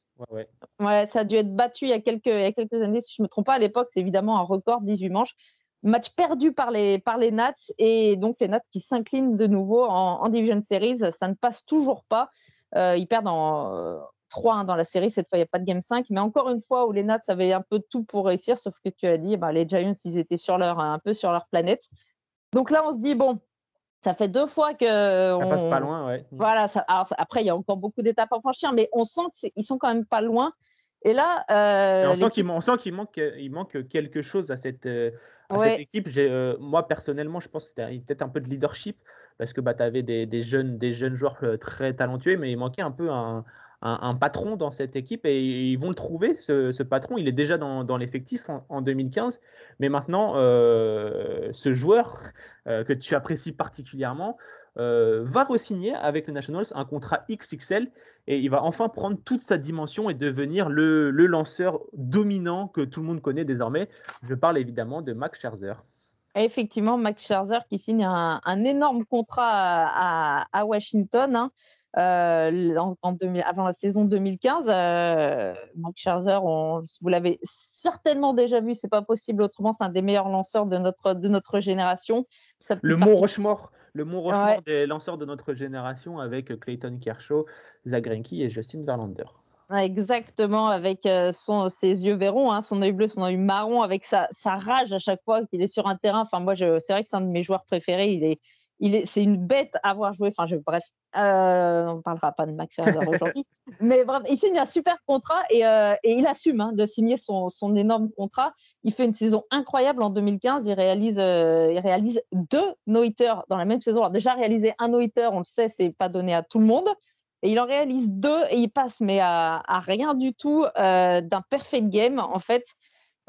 Speaker 3: Ouais, ça a dû être battu il y a quelques, il y a quelques années, si je ne me trompe pas. À l'époque, c'est évidemment un record, 18 manches. Match perdu par les, par les Nats et donc les Nats qui s'inclinent de nouveau en, Division Series. Ça ne passe toujours pas. Euh, ils perdent en, 3 dans la série. Cette fois, il n'y a pas de game 5. Mais encore une fois, où les Nats avaient un peu tout pour réussir, sauf que tu as dit, bah, les Giants, ils étaient sur leur, un peu sur leur planète. Donc là, on se dit, bon, ça fait deux fois que. Ça
Speaker 2: passe pas loin, ouais.
Speaker 3: Voilà. Ça, après, il y a encore beaucoup d'étapes à franchir, mais on sent qu'ils sont quand même pas loin. Et là.
Speaker 2: Euh, on, sent qu'il, manque, il manque quelque chose à cette, euh, cette équipe. Euh, moi, personnellement, je pense que c'était peut-être un peu de leadership parce que bah, tu avais des, des, jeunes, des jeunes joueurs très talentueux, mais il manquait un peu un, un, patron dans cette équipe et ils vont le trouver, ce, patron. Il est déjà dans, l'effectif en, 2015, mais maintenant, euh, ce joueur que tu apprécies particulièrement va re-signer avec les Nationals un contrat XXL et il va enfin prendre toute sa dimension et devenir le, lanceur dominant que tout le monde connaît désormais. Je parle évidemment de Max Scherzer.
Speaker 3: Effectivement, Max Scherzer qui signe un, énorme contrat à, Washington. Hein. Euh, en, avant la saison 2015. Euh, Scherzer, vous l'avez certainement déjà vu, c'est pas possible autrement, c'est un des meilleurs lanceurs de notre, de notre génération.
Speaker 2: Le mont Rochemort, le mont Rochemort des lanceurs de notre génération avec Clayton Kershaw, Zach Greinke et Justin Verlander.
Speaker 3: Exactement, avec euh, son, ses yeux verrons, hein, son œil bleu, son œil marron, avec sa, sa rage à chaque fois qu'il est sur un terrain. Enfin, moi, c'est vrai que c'est un de mes joueurs préférés. Il est, c'est une bête à avoir joué. Enfin, je, bref, euh, on ne parlera pas de Max Scherzer aujourd'hui. Mais bref, il signe un super contrat et, euh, il assume hein, de signer son, énorme contrat. Il fait une saison incroyable en 2015. Il réalise, euh, il réalise deux no dans la même saison. Alors, déjà, réaliser un no on le sait, c'est pas donné à tout le monde. Et il en réalise deux et il passe, mais à, à rien du tout d'un perfect game. En fait,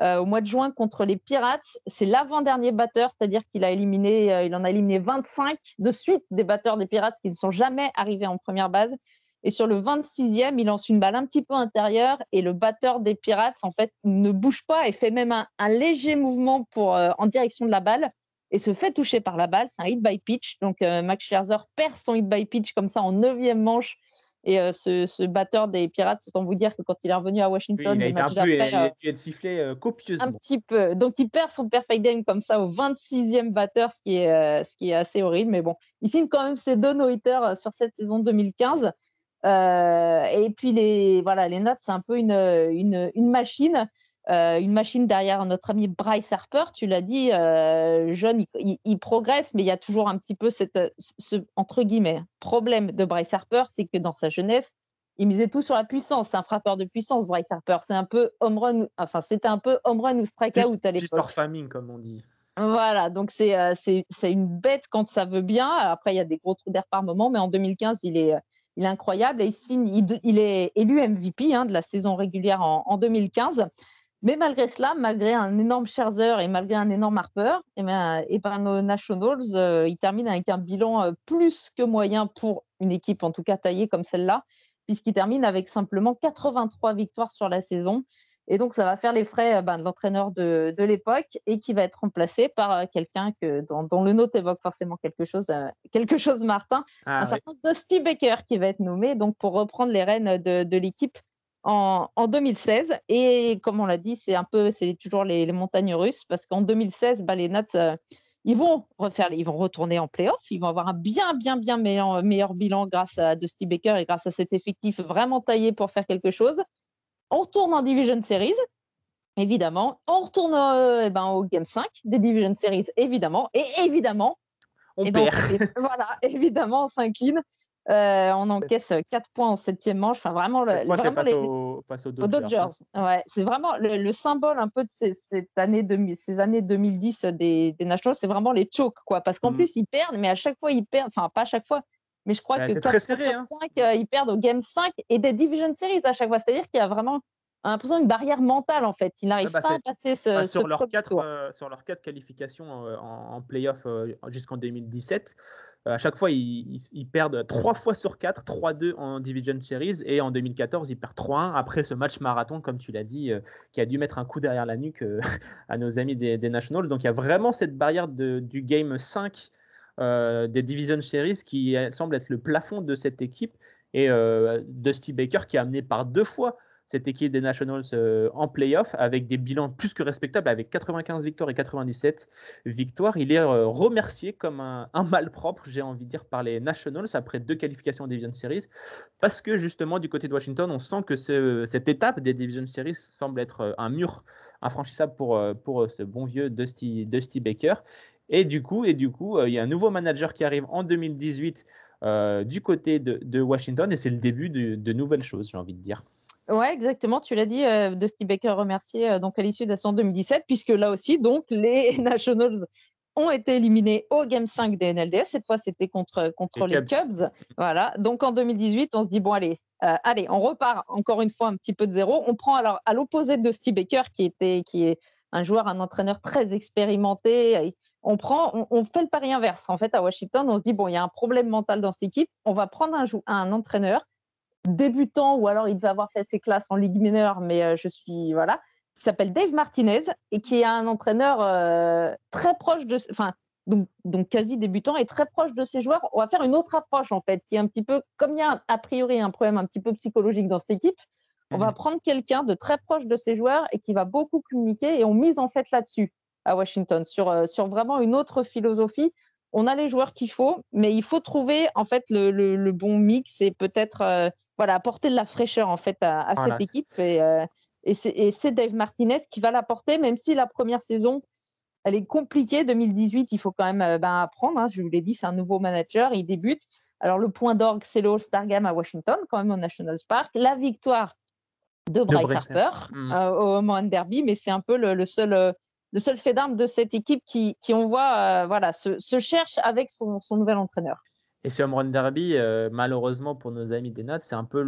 Speaker 3: euh, au mois de juin contre les Pirates. C'est l'avant-dernier batteur, c'est-à-dire qu'il a éliminé, euh, il en a éliminé 25 de suite des batteurs des Pirates qui ne sont jamais arrivés en première base. Et sur le 26e, il lance une balle un petit peu intérieure et le batteur des Pirates, en fait, ne bouge pas et fait même un, léger mouvement pour, euh, en direction de la balle et se fait toucher par la balle. C'est un hit by pitch. Donc, Max Scherzer perd son hit by pitch comme ça en neuvième manche et euh, ce, batteur des Pirates, autant vous dire que quand il est revenu à Washington,
Speaker 2: il a été un peu, il, a sifflé euh, copieusement.
Speaker 3: Un petit peu. Donc il perd son perfect game comme ça au 26e batteur, ce qui est, euh, ce qui est assez horrible. Mais bon, il signe quand même ses deux no sur cette saison 2015. et puis les, voilà, les notes, c'est un peu une, une, une machine. Euh, une machine derrière notre ami Bryce Harper, tu l'as dit, euh, jeune, il, progresse, mais il y a toujours un petit peu cette, ce, entre guillemets, problème de Bryce Harper, c'est que dans sa jeunesse, il misait tout sur la puissance. C'est un frappeur de puissance, Bryce Harper. C'est un peu home run, enfin, c'était un peu home run ou strikeout à l'époque.
Speaker 2: Juste famine, comme on dit.
Speaker 3: Voilà, donc euh, c'est une bête quand ça veut bien. Après, il y a des gros trous d'air par moment, mais en 2015, il est, il est incroyable et il, signe, il, est élu MVP hein, de la saison régulière en, en 2015. Mais malgré cela, malgré un énorme Scherzer et malgré un énorme Harper, et eh bien, et ben, nos Nationals, euh, ils terminent avec un bilan euh, plus que moyen pour une équipe, en tout cas taillée comme celle-là, puisqu'ils terminent avec simplement 83 victoires sur la saison. Et donc, ça va faire les frais euh, ben, de l'entraîneur de, l'époque et qui va être remplacé par quelqu'un que, dont, le note évoque forcément quelque chose, quelque chose Martin, ah un certain Dusty Baker qui va être nommé donc, pour reprendre les rênes de, de l'équipe en, 2016. Et comme on l'a dit, c'est un peu, c'est toujours les, montagnes russes parce qu'en 2016, bah, les Nats, euh, Ils vont refaire, ils vont retourner en playoff. Ils vont avoir un bien, bien, bien meilleur, meilleur bilan grâce à Dusty Baker et grâce à cet effectif vraiment taillé pour faire quelque chose. On retourne en Division Series, évidemment. On retourne euh, eh ben, au Game 5 des Division Series, évidemment. Et évidemment,
Speaker 2: on
Speaker 3: eh ben,
Speaker 2: perd.
Speaker 3: voilà, évidemment, on s'incline. Euh, on encaisse 4 points en septième manche. Enfin, vraiment, le, vraiment
Speaker 2: face,
Speaker 3: les-
Speaker 2: aux, face aux
Speaker 3: aux
Speaker 2: Dodgers. Hein.
Speaker 3: Ouais, c'est vraiment le, le symbole un peu de ces, cette année 2000 ces années 2010 des, des Nationals. C'est vraiment les chokes, quoi. Parce qu'en
Speaker 2: Mhm.
Speaker 3: plus, ils perdent, mais à chaque fois, ils perdent. Enfin, pas à chaque fois, mais je crois
Speaker 2: Ouais,
Speaker 3: que
Speaker 2: c'est
Speaker 3: 4
Speaker 2: très
Speaker 3: fois
Speaker 2: serré,
Speaker 3: sur
Speaker 2: hein.
Speaker 3: 5, ils perdent au Game 5 et des Division Series à chaque fois. C'est-à-dire qu'il y a vraiment l'impression une barrière mentale, en fait. Ils n'arrivent
Speaker 2: bah,
Speaker 3: pas à passer ce,
Speaker 2: sur, leurs quatre,
Speaker 3: tour.
Speaker 2: euh, sur leurs quatre qualifications euh, en, en playoff euh, jusqu'en 2017, euh, à chaque fois, ils, perdent 3 fois sur 4, 3-2 en Division Series, et en 2014, ils perdent 3-1 après ce match marathon, comme tu l'as dit, euh, qui a dû mettre un coup derrière la nuque euh, à nos amis des, Nationals. Donc il y a vraiment cette barrière du Game 5 euh, des Division Series qui semble être le plafond de cette équipe, et euh, Dusty Baker qui a amené par deux fois cette équipe des Nationals euh, en playoff avec des bilans plus que respectables, avec 95 victoires et 97 victoires. Il est euh, remercié comme un, un malpropre, j'ai envie de dire, par les Nationals après deux qualifications en Division Series, parce que justement du côté de Washington, on sent que ce- cette étape des Division Series semble être euh, un mur infranchissable pour, pour ce bon vieux Dusty, Dusty Baker. Et du coup, et du coup, il y a un nouveau manager qui arrive en 2018 euh, du côté de, Washington, et c'est le début de nouvelles choses, j'ai envie de dire.
Speaker 3: Ouais, exactement. Tu l'as dit, euh, Dusty Baker remercié euh, donc à l'issue de la saison 2017, puisque là aussi, donc les Nationals ont été éliminés au Game 5 des NLDS. Cette fois, c'était contre, contre
Speaker 2: Les
Speaker 3: les
Speaker 2: Cubs.
Speaker 3: Cubs. Voilà. Donc en 2018, on se dit bon, allez, euh, allez, on repart encore une fois un petit peu de zéro. On prend alors à l'opposé de Dusty Baker, qui était, qui est un joueur, un entraîneur très expérimenté. On prend, on, on fait le pari inverse. En fait, à Washington, on se dit bon, il y a un problème mental dans cette équipe. On va prendre un, un entraîneur débutant ou alors il devait avoir fait ses classes en ligue mineure, mais euh, je suis voilà, qui s'appelle Dave Martinez et qui est un entraîneur euh, très proche de, enfin donc, donc quasi débutant et très proche de ses joueurs. On va faire une autre approche en fait, qui est un petit peu comme il y a a priori un problème un petit peu psychologique dans cette équipe. On va
Speaker 2: Mhm.
Speaker 3: prendre quelqu'un de très proche de ses joueurs et qui va beaucoup communiquer et on mise en fait là-dessus à Washington sur, euh, sur vraiment une autre philosophie. On a les joueurs qu'il faut, mais il faut trouver en fait le, le- le bon mix et peut-être euh, voilà apporter de la fraîcheur en fait à, à
Speaker 2: Voilà,
Speaker 3: cette équipe et, euh, et c'est Dave Martinez qui va l'apporter, même si la première saison elle est compliquée. 2018, il faut quand même euh, ben, apprendre. hein. Je vous l'ai dit, c'est un nouveau manager, il débute. Alors le point d'orgue, c'est le All-Star Game à Washington, quand même au National Park. La victoire de Bryce
Speaker 2: Bryce
Speaker 3: Harper
Speaker 2: Harper. Mm.
Speaker 3: euh, au Home Derby, mais c'est un peu le, le seul, le seul fait d'arme de cette équipe qui, on voit, euh, voilà, se, cherche avec son, nouvel entraîneur.
Speaker 2: Et ce home run derby, malheureusement pour nos amis des Nats, c'est un peu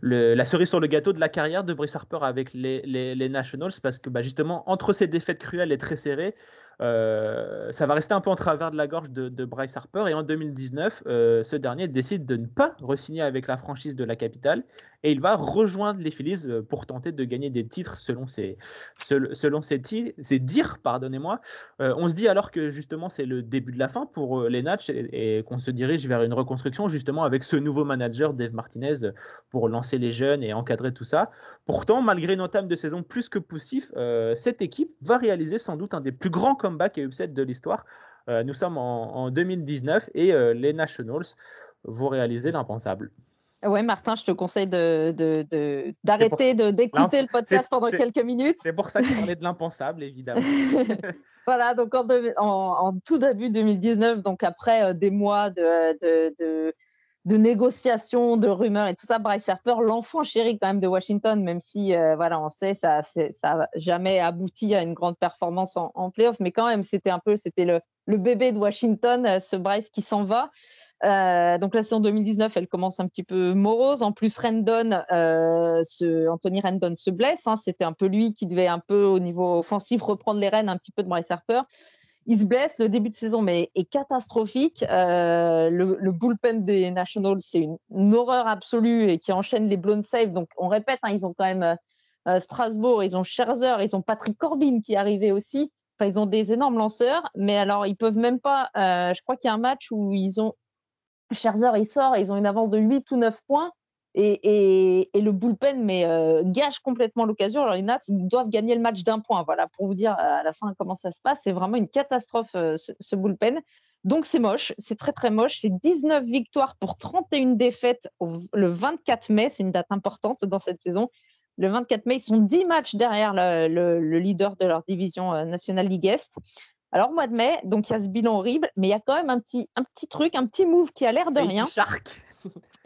Speaker 2: la cerise sur le gâteau de la carrière de Brice Harper avec les, Nationals, parce que bah, justement, entre ces défaites cruelles et très serrées, ça va rester un peu en travers de la gorge de, Bryce Harper. Et en 2019, euh, ce dernier décide de ne pas re-signer avec la franchise de la capitale et il va rejoindre les Phillies euh, pour tenter de gagner des titres selon ses, sel- selon ses, ses dires. Pardonnez-moi. Euh, on se dit alors que justement c'est le début de la fin pour euh, les Nats et, qu'on se dirige vers une reconstruction justement avec ce nouveau manager Dave Martinez euh, pour lancer les jeunes et encadrer tout ça. Pourtant, malgré une entame de saison plus que poussif, euh, cette équipe va réaliser sans doute un des plus grands comebacks et upsets de l'histoire. Euh, nous sommes en, en 2019 et euh, les Nationals vont réaliser l'impensable.
Speaker 3: Ouais, Martin, je te conseille de, de- de- d'arrêter de, d'écouter le podcast pendant quelques minutes.
Speaker 2: C'est pour ça que parlais de l'impensable, évidemment.
Speaker 3: voilà, donc en, deux- en- en tout début 2019, donc après euh, des mois de, de, de- négociations, de rumeurs et tout ça, Bryce Harper, l'enfant chéri quand même de Washington, même si euh, voilà, on sait ça, n'a jamais abouti à une grande performance en, en playoff, mais quand même c'était un peu, c'était le, bébé de Washington, euh, ce Bryce qui s'en va. Euh, donc la saison 2019, elle commence un petit peu morose. En plus, Rendon, euh, Anthony Rendon se blesse. hein. C'était un peu lui qui devait un peu au niveau offensif reprendre les rênes un petit peu de Bryce Harper. Il se blesse. Le début de saison est catastrophique. Euh, le, bullpen des Nationals, c'est une, horreur absolue et qui enchaîne les blown saves. Donc on répète, hein, ils ont quand même euh, Strasbourg, ils ont Scherzer, ils ont Patrick Corbin qui est arrivé aussi. Enfin, ils ont des énormes lanceurs, mais alors ils peuvent même pas. euh, je crois qu'il y a un match où ils ont Scherzer, il sort, ils ont une avance de 8 ou 9 points. Et, le bullpen mais, gâche complètement l'occasion. Alors les Nats doivent gagner le match d'un point. Voilà, pour vous dire à la fin comment ça se passe. C'est vraiment une catastrophe ce, bullpen. Donc c'est moche, c'est très très moche. C'est 19 victoires pour 31 défaites le 24 mai. C'est une date importante dans cette saison. Le 24 mai, ils sont 10 matchs derrière le, leader de leur division National League Est. Alors, mois de mai, donc il y a ce bilan horrible, mais il y a quand même un petit, un petit truc, un petit move qui a l'air de rien.
Speaker 2: Shark.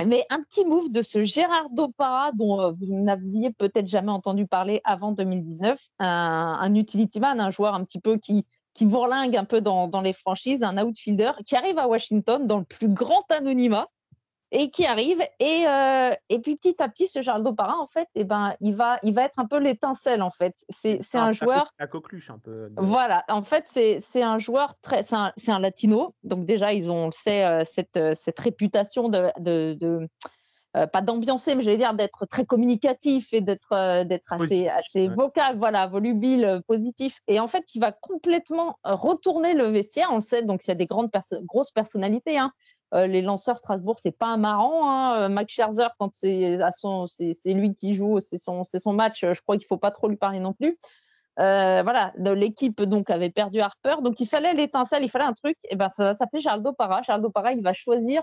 Speaker 3: Mais un petit move de ce Gérard Dopara dont euh, vous n'aviez peut-être jamais entendu parler avant 2019, un, un, utility man, un joueur un petit peu qui, qui bourlingue un peu dans, dans, les franchises, un outfielder qui arrive à Washington dans le plus grand anonymat et qui arrive. Et, euh, et puis petit à petit, ce Gérard Dopara, en fait, eh ben, il, va, il va être un peu l'étincelle, en fait. C'est un joueur.
Speaker 2: La coqueluche, un peu.
Speaker 3: Voilà, en fait, c'est un joueur très. C'est un, un, latino. Donc, déjà, ils ont, on le sait, euh, cette, euh, cette réputation de. de, de pas d'ambiancer, mais j'allais dire d'être très communicatif et d'être d'être assez, assez vocal, voilà, volubile, positif. Et en fait, il va complètement retourner le vestiaire. On le sait, donc il y a des grandes grosses personnalités. Hein. Euh, les lanceurs Strasbourg, c'est pas marrant. Hein. Euh, Max Scherzer, quand c'est c'est lui qui joue, c'est son, son match. Je crois qu'il faut pas trop lui parler non plus. Euh, voilà, l'équipe donc avait perdu Harper, donc il fallait l'étincelle, il fallait un truc. Et ben ça va s'appeler Charles Para. Charles Para, il va choisir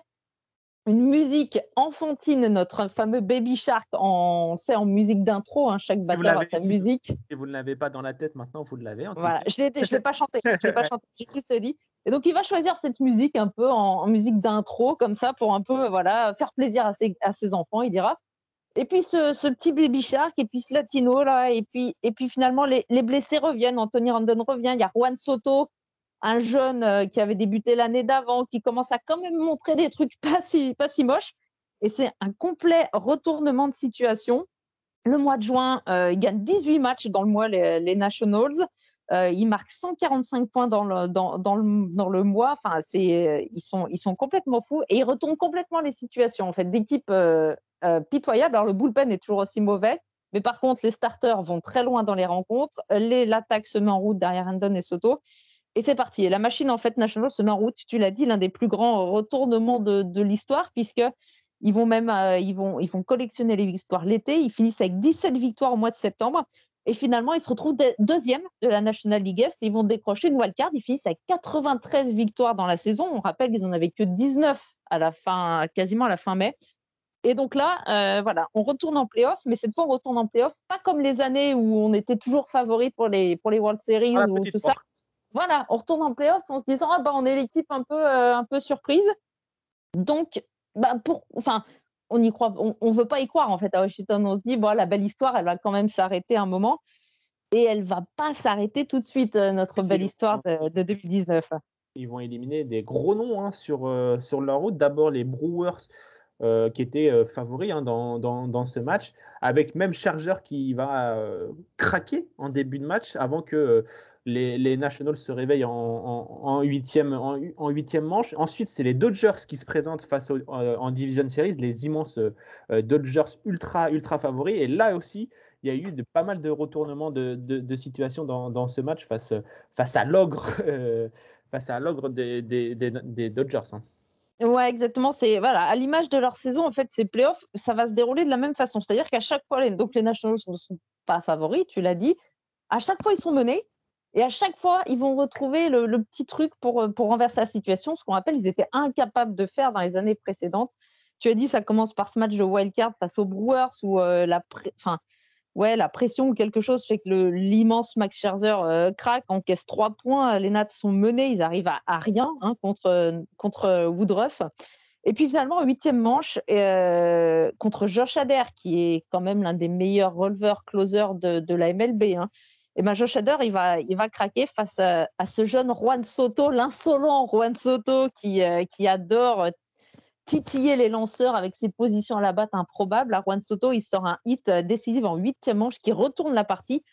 Speaker 3: une musique enfantine, notre fameux Baby Shark, en, c'est en musique d'intro, hein, chaque batteur a sa musique.
Speaker 2: Si vous ne l'avez pas dans la tête maintenant, vous l'avez.
Speaker 3: Voilà, je ne l'ai pas chanté, je l'ai pas chanté, j'ai juste dit. Et donc il va choisir cette musique un peu en, musique d'intro, comme ça, pour un peu voilà, faire plaisir à ses, à ses enfants, il dira. Et puis ce, ce, petit Baby Shark, et puis ce latino, là, et puis, et puis finalement les, les blessés reviennent, Anthony Randon revient, il y a Juan Soto, un jeune euh, qui avait débuté l'année d'avant, qui commence à quand même montrer des trucs pas si, pas si moches. Et c'est un complet retournement de situation. Le mois de juin, euh, il gagne 18 matchs dans le mois, les, Nationals. Euh, il marque 145 points dans le, dans, dans le, dans le mois. Enfin, c'est, ils, sont, ils sont complètement fous et ils retournent complètement les situations en fait, d'équipe euh, pitoyable. Alors, le bullpen est toujours aussi mauvais. Mais par contre, les starters vont très loin dans les rencontres. L'attaque se met en route derrière Andon et Soto. Et c'est parti. Et la machine, en fait, National se met en route. Tu l'as dit, l'un des plus grands retournements de, de l'histoire, puisque ils vont même euh, ils vont, ils vont collectionner les victoires l'été. Ils finissent avec 17 victoires au mois de septembre. Et finalement, ils se retrouvent deuxième de la National League Est. Ils vont décrocher une wildcard. Ils finissent avec 93 victoires dans la saison. On rappelle qu'ils en avaient que 19 à la fin, quasiment à la fin mai. Et donc là, euh, voilà, on retourne en playoff, mais cette fois, on retourne en playoff, pas comme les années où on était toujours favori pour les, pour les World Series ou tout ça voilà, on retourne en playoff en se disant ah bah on est l'équipe un peu euh, un peu surprise. Donc bah pour enfin on y croit on, on, veut pas y croire en fait à Washington, on se dit bon la belle histoire, elle va quand même s'arrêter un moment et elle va pas s'arrêter tout de suite euh, notre belle histoire de, 2019.
Speaker 2: Ils vont éliminer des gros noms hein, sur, euh, sur leur route. D'abord les Brewers qui étaient favoris hein, dans, dans, dans, ce match, avec même Charger qui va craquer en début de match avant que les, Nationals se réveillent en, huitième, en, manche. Ensuite, c'est les Dodgers qui se présentent face euh, en Division Series, les immenses euh, Dodgers ultra, ultra favoris. Et là aussi, il y a eu pas mal de retournements de, situation dans, ce match face, face à l'ogre euh, face à l'ogre des, des, Dodgers. Hein.
Speaker 3: Ouais, exactement. C'est voilà, à l'image de leur saison, en fait, ces playoffs, ça va se dérouler de la même façon. C'est-à-dire qu'à chaque fois, les, donc les Nationals ne sont pas favoris, tu l'as dit. À chaque fois, ils sont menés. Et à chaque fois, ils vont retrouver le, petit truc pour, euh, pour renverser la situation, ce qu'on rappelle, ils étaient incapables de faire dans les années précédentes. Tu as dit, ça commence par ce match de wildcard face aux Brewers où euh, la, enfin, ouais, la pression ou quelque chose fait que l'immense Max Scherzer euh, craque, encaisse trois points. Les Nats sont menés, ils arrivent à, rien hein, contre, contre Woodruff. Et puis finalement, huitième manche contre Josh Adair, qui est quand même l'un des meilleurs releveurs closers de, de la MLB. Hein et ben Josh Hader, il va, il va craquer face à, ce jeune Juan Soto, l'insolent Juan Soto qui, euh, qui adore titiller les lanceurs avec ses positions à la batte improbables. Juan Soto, il sort un hit décisif en huitième manche qui retourne la partie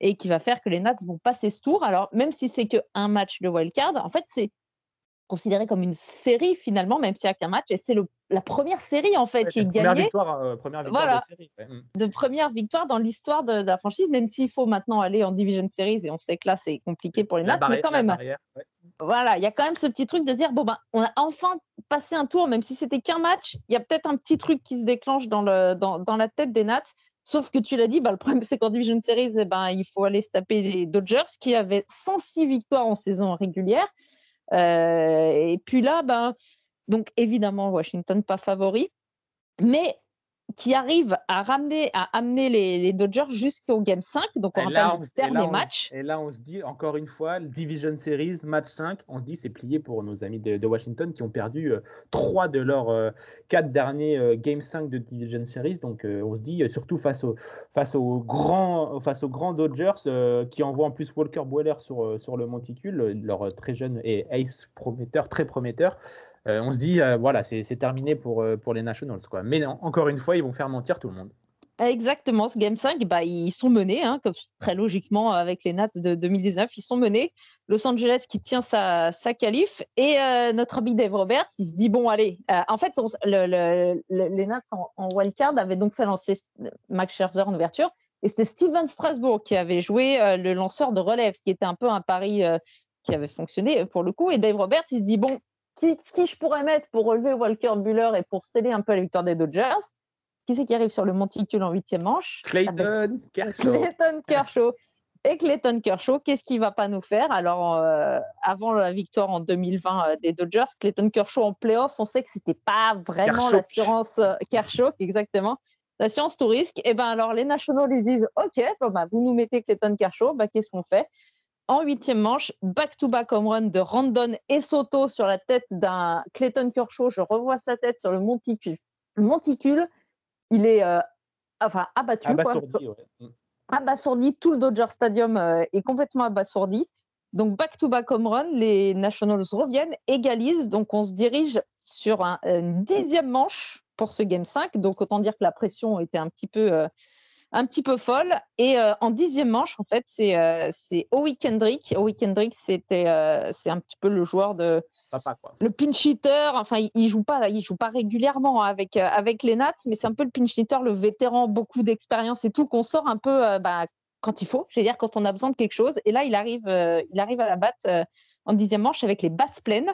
Speaker 3: et qui va faire que les Nats vont passer ce tour. Alors, même si c'est qu'un match de wildcard, en fait, c'est considéré comme une série finalement, même s'il n'y a qu'un match. Et c'est la première série en fait qui est gagnée.
Speaker 2: Victoire, euh, première victoire de série.
Speaker 3: Mm. De première victoire dans l'histoire de, la franchise, même s'il faut maintenant aller en Division Series et on sait que là c'est compliqué pour les Nats, mais quand même. voilà, il y a quand même ce petit truc de dire bon ben, on a enfin passé un tour, même si c'était qu'un match, il y a peut-être un petit truc qui se déclenche dans, le, dans, dans la tête des Nats. Sauf que tu l'as dit, bah, le problème c'est qu'en Division Series, eh ben, il faut aller se taper les Dodgers qui avaient 106 victoires en saison régulière. Euh, et puis là, ben, donc évidemment, Washington pas favori. Mais qui arrive à ramener, à amener les, Dodgers jusqu'au Game 5, donc on rappelle le dernier match.
Speaker 2: Et là, on se dit, encore une fois, Division Series, match 5, on se dit c'est plié pour nos amis de, Washington qui ont perdu euh, trois de leurs euh, quatre derniers euh, Game 5 de Division Series. Donc on se dit, surtout face, au, face, aux grands, face aux grands Dodgers qui envoient en plus Walker Boiler sur, sur le monticule, leur très jeune et ace prometteur, très prometteur. Euh, on se dit, euh, voilà, c'est terminé pour, euh, pour les Nationals. Quoi. Mais encore une fois, ils vont faire mentir tout le monde.
Speaker 3: Exactement, ce Game 5, bah, ils sont menés, hein, comme, très logiquement avec les Nats de 2019, ils sont menés. Los Angeles qui tient sa, sa qualif et notre ami Dave Roberts, il se dit bon allez, en fait les Nats en, en, wildcard avaient donc fait lancer Max Scherzer en ouverture et c'était Steven Strasbourg qui avait joué le lanceur de relève, ce qui était un peu un pari qui avait fonctionné pour le coup. Et Dave Roberts, il se dit bon, qui, je pourrais mettre pour relever Walker Buller et pour sceller un peu la victoire des Dodgers? Qui c'est qui arrive sur le monticule en huitième manche?
Speaker 2: Clayton ah ben, Kershaw.
Speaker 3: Clayton Kershaw. Et Clayton Kershaw, qu'est-ce qu'il va pas nous faire? Alors, euh, avant la victoire en 2020 euh, des Dodgers, Clayton Kershaw en playoff, on sait que c'était pas vraiment l'assurance euh, Kershaw, exactement, l'assurance tout risque. Et ben alors, les Nationals ils disent, ok, bon, bah, vous nous mettez Clayton Kershaw, bah, qu'est-ce qu'on fait? En huitième manche, back-to-back home run de Randon et Soto sur la tête d'un Clayton Kershaw. Je revois sa tête sur le monticule. Le monticule, il est euh, enfin abattu.
Speaker 2: Abasourdi,
Speaker 3: mm. Abasourdi. Tout le Dodger Stadium euh, est complètement abasourdi. Donc back-to-back home run, les Nationals reviennent, égalisent. Donc on se dirige sur un, une dixième manche pour ce Game 5. Donc autant dire que la pression était un petit peu... Euh, un petit peu folle. Et euh, en dixième manche, en fait, c'est euh, Owi Kendrick. Owi Kendrick, c'était euh, c'est un petit peu le joueur de le pinch hitter. Enfin, il, joue pas, il joue pas régulièrement avec avec les Nats, mais c'est un peu le pinch hitter, le vétéran, beaucoup d'expérience et tout, qu'on sort un peu bah, quand il faut. Je veux dire quand on a besoin de quelque chose. Et là, il arrive, il arrive à la batte en dixième manche avec les basses pleines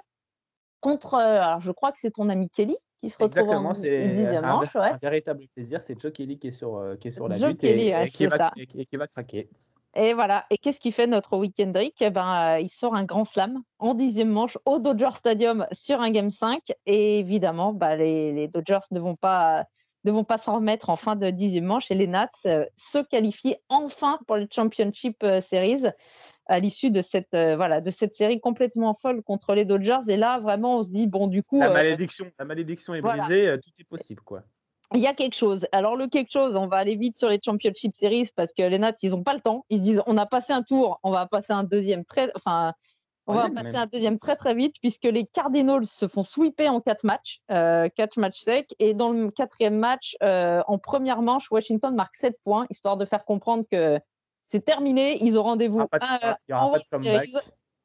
Speaker 3: contre. alors, je crois que c'est ton ami Kelly qui se retrouve
Speaker 2: Exactement, c'est un,
Speaker 3: un,
Speaker 2: véritable plaisir. C'est Joe Kelly qui est sur, euh, qui est sur la Joe lutte et, qui va, et, qui va, craquer.
Speaker 3: Et voilà. Et qu'est-ce qu'il fait notre week-end eh ben, euh, Il sort un grand slam en dixième manche au Dodger Stadium sur un Game 5. Et évidemment, bah, les, les, Dodgers ne vont pas ne vont pas s'en remettre en fin de dixième manche et les Nats euh, se qualifient enfin pour le Championship Series à l'issue de cette euh, voilà de cette série complètement folle contre les Dodgers. Et là, vraiment, on se dit bon, du coup,
Speaker 2: la euh, malédiction, la malédiction est brisée, euh, tout est possible, quoi.
Speaker 3: Il y a quelque chose. Alors le quelque chose, on va aller vite sur les Championship Series parce que les Nats, ils n'ont pas le temps. Ils disent, on a passé un tour, on va passer un deuxième très, enfin, on va passer un deuxième très très vite puisque les Cardinals se font sweeper en quatre matchs, quatre matchs secs. Et dans le quatrième match, en première manche, Washington marque 7 points, histoire de faire comprendre que c'est terminé. Ils ont rendez-vous en World Series.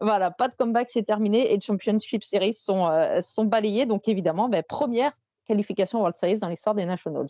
Speaker 3: Voilà, pas de comeback, c'est terminé. Et les Championship Series sont, euh, sont balayés. Donc, évidemment, ben, première qualification World Series dans l'histoire des Nationals.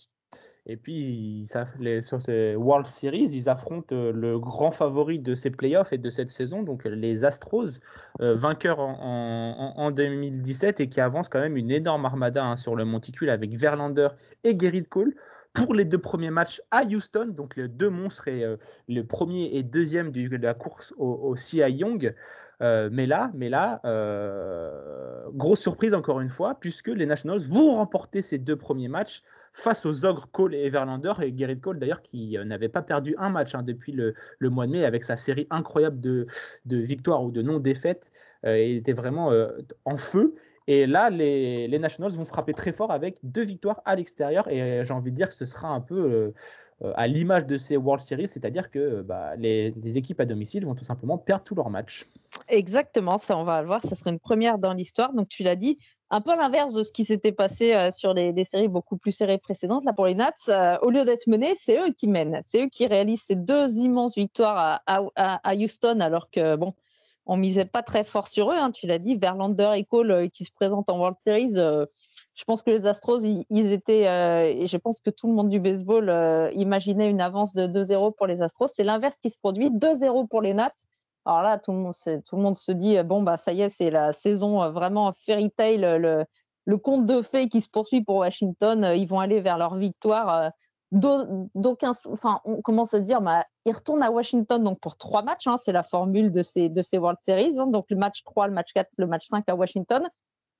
Speaker 2: Et puis, ça, les, sur ces World Series, ils affrontent euh, le grand favori de ces playoffs et de cette saison, donc les Astros, euh, vainqueurs en, en, 2017 et qui avancent quand même une énorme armada hein, sur le monticule avec Verlander et Gerrit Cole pour les deux premiers matchs à Houston. Donc les deux monstres et euh, le premier et deuxième de la course au, au CI Young. Euh, mais là, mais là euh, grosse surprise encore une fois, puisque les Nationals vont remporter ces deux premiers matchs face aux ogres Cole et Verlander et Gerrit Cole d'ailleurs qui n'avait pas perdu un match hein, depuis le, mois de mai avec sa série incroyable de, de victoires ou de non-défaites. il était vraiment en feu et là, les, Nationals vont frapper très fort avec deux victoires à l'extérieur. Et j'ai envie de dire que ce sera un peu euh, euh, à l'image de ces World Series, c'est-à-dire que bah, les, équipes à domicile vont tout simplement perdre tous leurs matchs.
Speaker 3: Exactement, ça on va le voir, ça sera une première dans l'histoire. Donc tu l'as dit, un peu l'inverse de ce qui s'était passé euh, sur les, séries beaucoup plus serrées précédentes. Là pour les Nats, au lieu d'être menés, c'est eux qui mènent, c'est eux qui réalisent ces deux immenses victoires à, à Houston, alors que bon on misait pas très fort sur eux. Hein, tu l'as dit, Verlander et Cole euh, qui se présentent en World Series. Euh, je pense que les Astros, ils, étaient, euh, et je pense que tout le monde du baseball imaginait une avance de 2-0 pour les Astros. C'est l'inverse qui se produit, 2-0 pour les Nats. Alors là, tout le monde, tout le monde se dit bon bah ça y est, c'est la saison vraiment fairy tale, le, le conte de fées qui se poursuit pour Washington. Ils vont aller vers leur victoire d'aucun, enfin, on commence à dire, bah, il retourne à Washington donc pour trois matchs, hein, c'est la formule de ces, de ces World Series, hein. donc le match 3, le match 4, le match 5 à Washington.